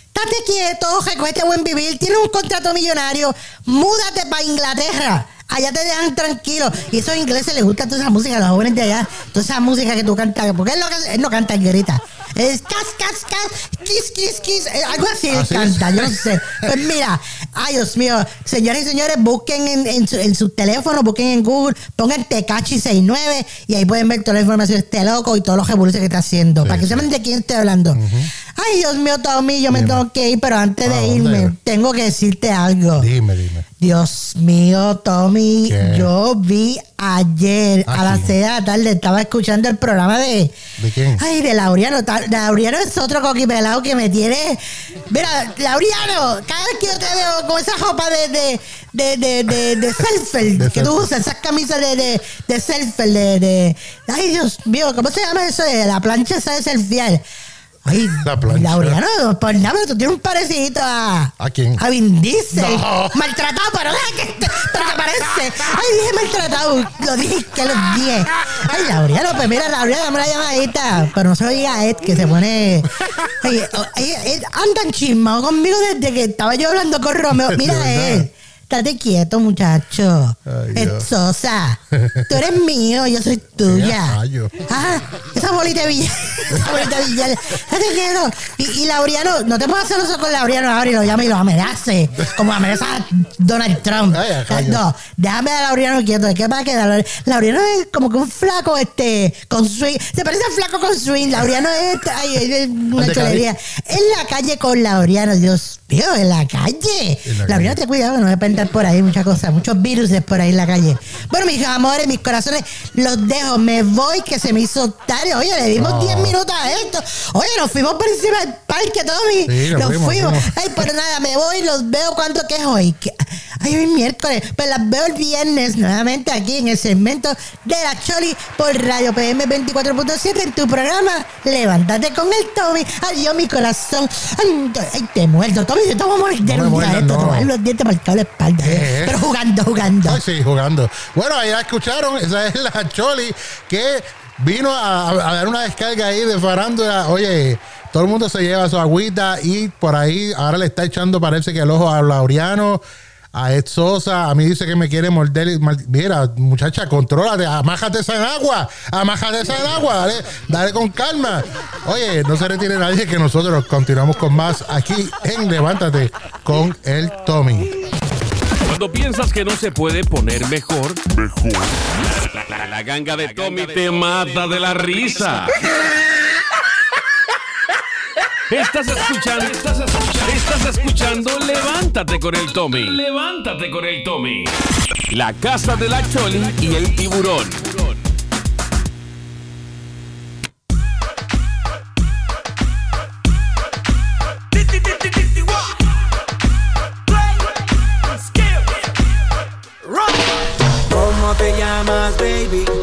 Estate quieto, recogete buen vivir, tienes un contrato millonario, múdate para Inglaterra. Allá te dejan tranquilo. Y esos ingleses les gusta toda esa música, a los jóvenes de allá. Toda esa música que tú cantas. Porque él, que- él no canta, él grita. Es cas, cas, cas, kiss, kiss, kiss. eh, Algo así Así canta, yo no sé. Pues mira, ay Dios mío, señores y señores, busquen en, en su, en su teléfono, busquen en Google, pongan Tecachi 69 y ahí pueden ver toda la información de este loco y todos los revoluciones que está haciendo. para que sepan de quién estoy hablando. Ay, Dios mío, Tommy, yo me tengo que ir, pero antes ¿A de irme, tengo que decirte algo. Dime, dime. Dios mío, Tommy, ¿Qué? yo vi ayer a ¿A las quién? 6 de la tarde, estaba escuchando el programa de. ¿De quién? Ay, de Laureano. Laureano es otro coquipelado que me tiene. Mira, Laureano, cada vez que yo te veo con esa ropa de. de de, de, de, de que tú usas, esas camisas de, de, de Selfel, de, de. Ay, Dios mío, ¿cómo se llama eso? De la plancha esa de selfiear. Ay, La plancha. Laureano, por nada, pero tú tienes un parecidito a. ¿A quién? A Vin Diesel. No. Maltratado, pero deja que te, te parece. Ay, dije maltratado. Lo dije que lo dije. Ay, Laureano, pues mira, Laureano, dame una llamadita. Pero no se lo diga a Ed, que se pone. Oye, Ed, andan chismado conmigo desde que estaba yo hablando con Romeo. Mira. Ed. Estate quieto, muchacho. Ay, Dios. Sosa. Tú eres mío, yo soy tuya. Ah, esa bolita de billar. Esa bolita de. Estate quieto. Y, y Laureano, no te puedo hacer eso con Laureano ahora y lo llama y lo amenace. Como amenaza a Donald Trump. Ay, a no, déjame a Laureano quieto. ¿De qué va a quedar? Laureano es como que un flaco este con swing. Se parece al flaco con swing. Laureano es, ay, es una chulería. En la calle con Laureano, Dios mío, en la calle. En la Laureano, calle. ten cuidado que no me entrar por ahí muchas cosas, muchos virus por ahí en la calle. Bueno, mis amores, mis corazones, los dejo. Me voy, que se me hizo tarde. Oye, le dimos No. 10 minutos a esto. Oye, nos fuimos por encima del parque, Tommy. Sí, nos nos fuimos, fuimos. fuimos. Ay, pero nada, me voy, los veo cuánto que es hoy. Ay, hoy es miércoles. Pues las veo el viernes nuevamente aquí en el segmento de la Choli por Radio PM 24.7 en tu programa Levántate con el Tommy. Adiós, mi corazón. Ay, ay, te muerto. Tommy, a morir de No un día esto. no. Tomar los dientes marcados la espalda. ¿Qué? Pero jugando, jugando. Ay, sí, jugando. Bueno, ahí la escucharon. Esa es la Choli que vino a, a dar una descarga ahí de farándula. Oye, todo el mundo se lleva su agüita y por ahí ahora le está echando, parece que el ojo a Laureano. A Ed Sosa. A mí dice que me quiere morder. y Mira, muchacha, contrólate. Amájate esa en agua. Amájate esa en agua. Dale, dale con calma. Oye, no se retire nadie que nosotros continuamos con más aquí en Levántate con el Tommy. Cuando piensas que no se puede poner mejor, mejor. La, la- la ganga de Tommy te mata de la risa. Estás escuchando, estás escuchando, estás escuchando Levántate con el Tommy. Levántate con el Tommy. La casa de la Choli y el tiburón.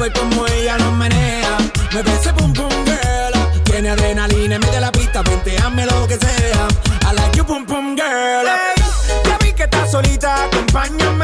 ver cómo ella lo menea. Mueve ese boom boom girl. Tiene adrenalina de la pista, venteame lo que sea. I like your boom boom girl. Ya vi que estás solita, acompáñame.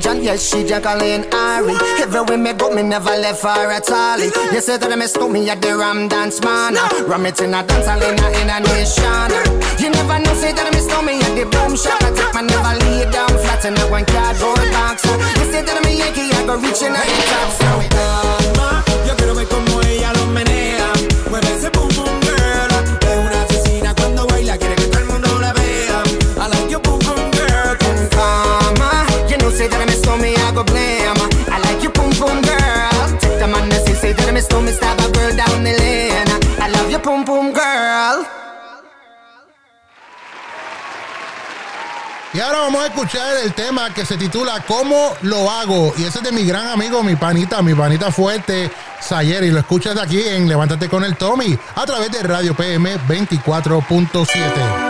Intelligent, yes, she Jacqueline Ari. Everywhere me go, me never left her at all. You say that I miss me at the Ram Dance Man. Ram it in a dance hall in a, in a nation. You never know, say that I miss me at the Boom Shop. I take my never lay down flat in a one cardboard box. You say that I'm a Yankee, I go reaching out the top. So calma, yo ahora vamos a escuchar el tema que se titula ¿Cómo lo hago? Y ese es de mi gran amigo, mi panita, mi panita fuerte, Sayer. Y lo escuchas aquí en Levántate con el Tommy a través de Radio PM 24.7.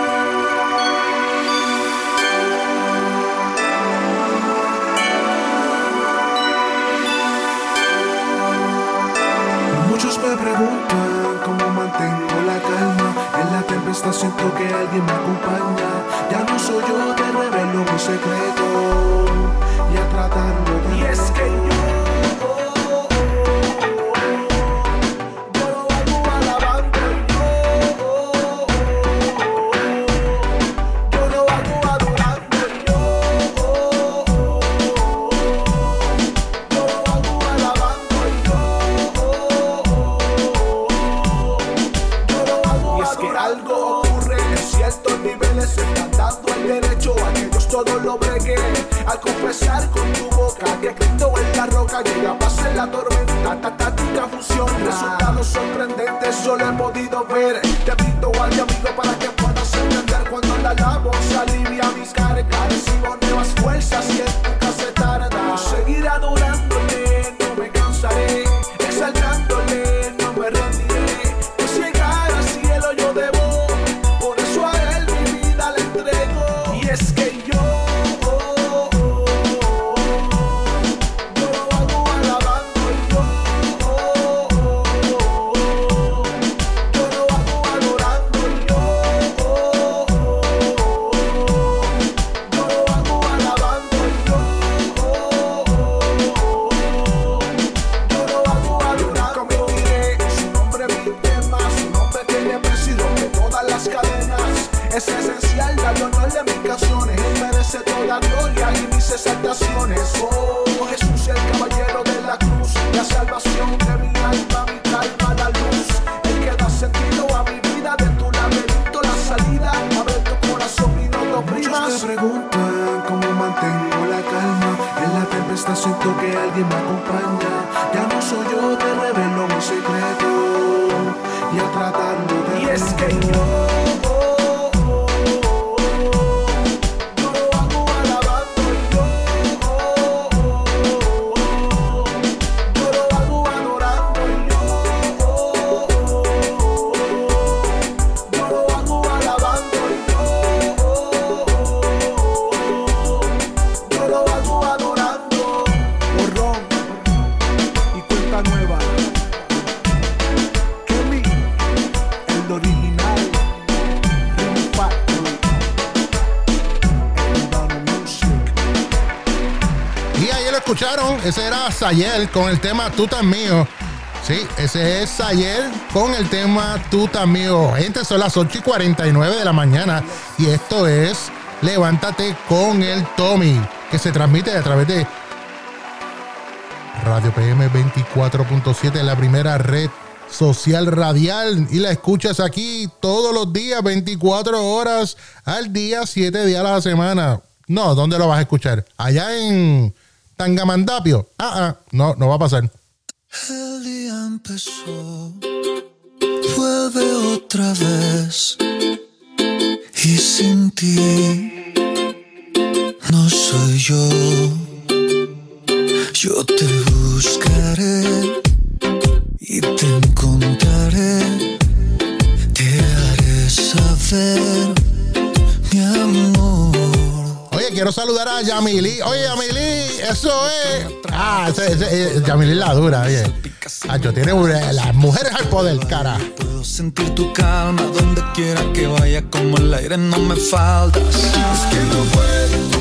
Sayel con el tema tutan mío. Sí, ese es Sayel con el tema Tú tan mío. Gente, son las 8 y 49 de la mañana y esto es Levántate con el Tommy, que se transmite a través de Radio PM 24.7, la primera red social radial y la escuchas aquí todos los días, 24 horas al día, 7 días a la semana. No, ¿dónde lo vas a escuchar? Allá en Tangamandapio. Ah, ah, no, no va a pasar. ella, Yamil la dura, oye. Acho, tiene una, las mujeres al poder, cara. Puedo sentir tu calma donde quiera que vaya, como el aire no me faltas. Es que no puedo.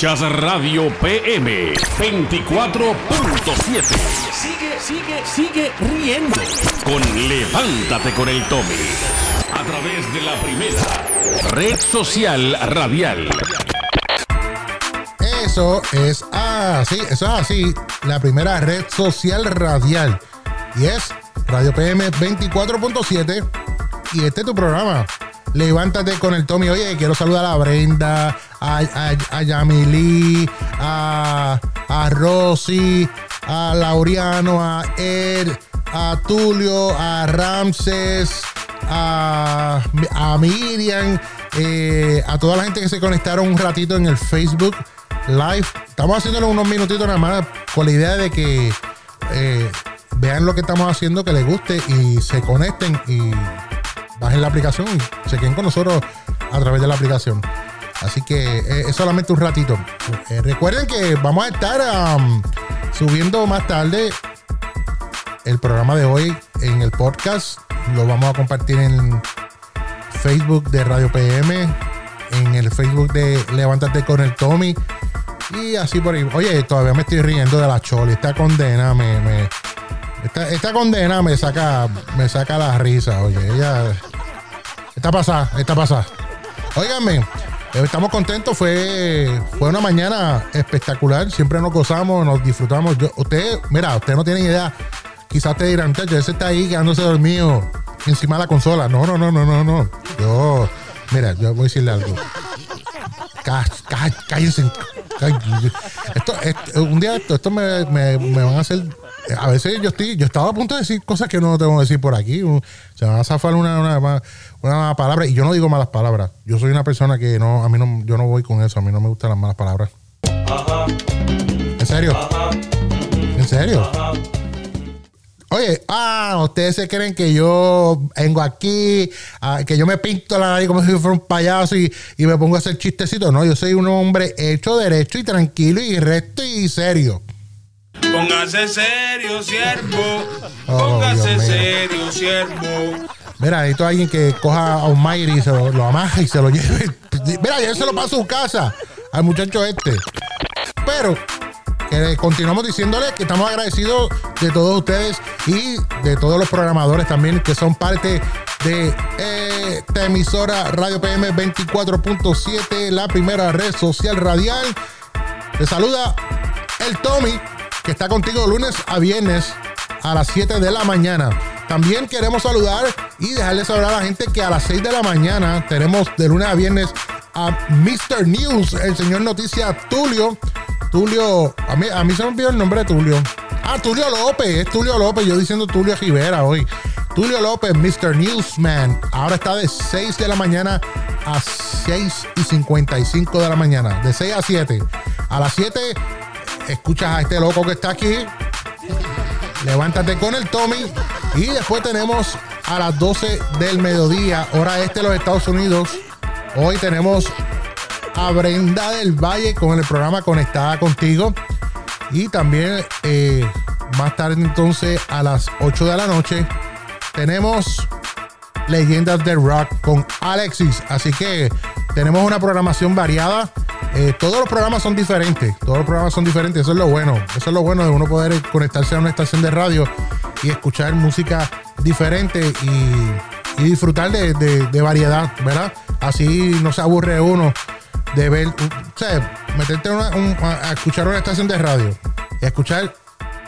Escuchas Radio PM 24.7. Sigue, sigue, sigue riendo con Levántate con el Tommy. A través de la primera red social radial. Eso es así, eso es así. La primera red social radial. Y es Radio PM 24.7. Y este es tu programa. Levántate con el Tommy. Oye, quiero saludar a Brenda, a, a, a Yamilí, a, a Rosy, a Laureano, a Ed, a Tulio, a Ramses, a, a Miriam, eh, a toda la gente que se conectaron un ratito en el Facebook Live. Estamos haciéndolo unos minutitos nada más con la idea de que eh, vean lo que estamos haciendo, que les guste y se conecten y bajen la aplicación y se queden con nosotros a través de la aplicación. Así que eh, es solamente un ratito. Eh, recuerden que vamos a estar um, subiendo más tarde el programa de hoy en el podcast. Lo vamos a compartir en Facebook de Radio PM, en el Facebook de Levántate con el Tommy y así por ahí. Oye, todavía me estoy riendo de la Choli. Esta condena me, me esta, esta, condena me saca, me saca la risa. Oye, ella está pasada, está pasada. Óiganme, estamos contentos. Fue, fue una mañana espectacular. Siempre nos gozamos, nos disfrutamos. Yo, usted, mira, usted no tiene idea. Quizás te dirán, yo ese está ahí quedándose dormido encima de la consola. No, no, no, no, no, no. Yo, mira, yo voy a decirle algo. Cá, cá, cállense. Esto, esto, un día esto, esto me, me, me, van a hacer. A veces yo estoy, yo estaba a punto de decir cosas que no tengo que decir por aquí. Se me va a zafar una, una, una palabra. Y yo no digo malas palabras. Yo soy una persona que no, a mí no, yo no voy con eso. A mí no me gustan las malas palabras. ¿En serio? ¿En serio? Oye, ah, ustedes se creen que yo vengo aquí, ah, que yo me pinto la nariz como si fuera un payaso y, y, me pongo a hacer chistecitos. No, yo soy un hombre hecho, derecho y tranquilo y recto y serio. Póngase serio, siervo. Póngase oh, serio, siervo. Mira, necesito a alguien que coja a un Mayri y se lo, lo amaja y se lo lleve. Mira, ya se lo pasa a su casa al muchacho este. Pero eh, continuamos diciéndole que estamos agradecidos de todos ustedes y de todos los programadores también que son parte de eh, esta emisora Radio PM 24.7, la primera red social radial. Te saluda el Tommy, que está contigo lunes a viernes a las 7 de la mañana. También queremos saludar y dejarle saber a la gente que a las 6 de la mañana tenemos de lunes a viernes a Mr. News, el señor Noticia Tulio. Tulio, a mí, a mí se me olvidó el nombre de Tulio. Ah, Tulio López, es Tulio López, yo diciendo Tulio Rivera hoy. Tulio López, Mr. Newsman, ahora está de 6 de la mañana a 6 y 55 de la mañana, de 6 a 7. A las 7 escuchas a este loco que está aquí. Levántate con el Tommy. Y después tenemos a las 12 del mediodía, hora este de los Estados Unidos. Hoy tenemos a Brenda del Valle con el programa Conectada Contigo. Y también eh, más tarde entonces a las 8 de la noche tenemos Leyendas del Rock con Alexis. Así que tenemos una programación variada. Eh, todos los programas son diferentes. Todos los programas son diferentes. Eso es lo bueno. Eso es lo bueno de uno poder conectarse a una estación de radio y escuchar música diferente y, disfrutar de, variedad, ¿verdad? Así no se aburre uno de ver, o sea, meterte a escuchar una estación de radio y escuchar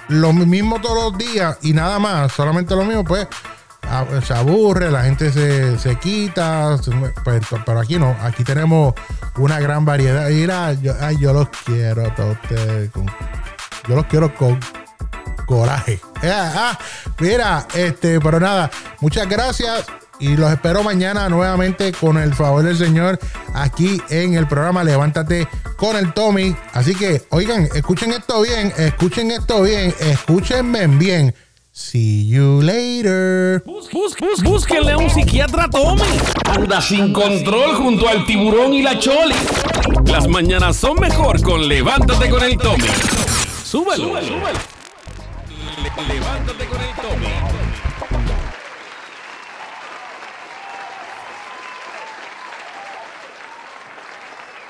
lo mismo todos los días y nada más, solamente lo mismo, pues se aburre, la gente se, se quita, pues, pero aquí no, aquí tenemos una gran variedad. Mira, yo, yo los quiero a todos ustedes, yo los quiero con coraje. Ah, ah, mira, este, pero nada, muchas gracias y los espero mañana nuevamente con el favor del Señor aquí en el programa Levántate con el Tommy. Así que, oigan, escuchen esto bien, escuchen esto bien, escúchenme bien. See you later. Bus, bus, bus, búsquenle a un psiquiatra Tommy. Anda sin control junto al tiburón y la choli. Las mañanas son mejor con Levántate con el Tommy. Súbelo, súbelo. súbelo. Levántate con el Tommy.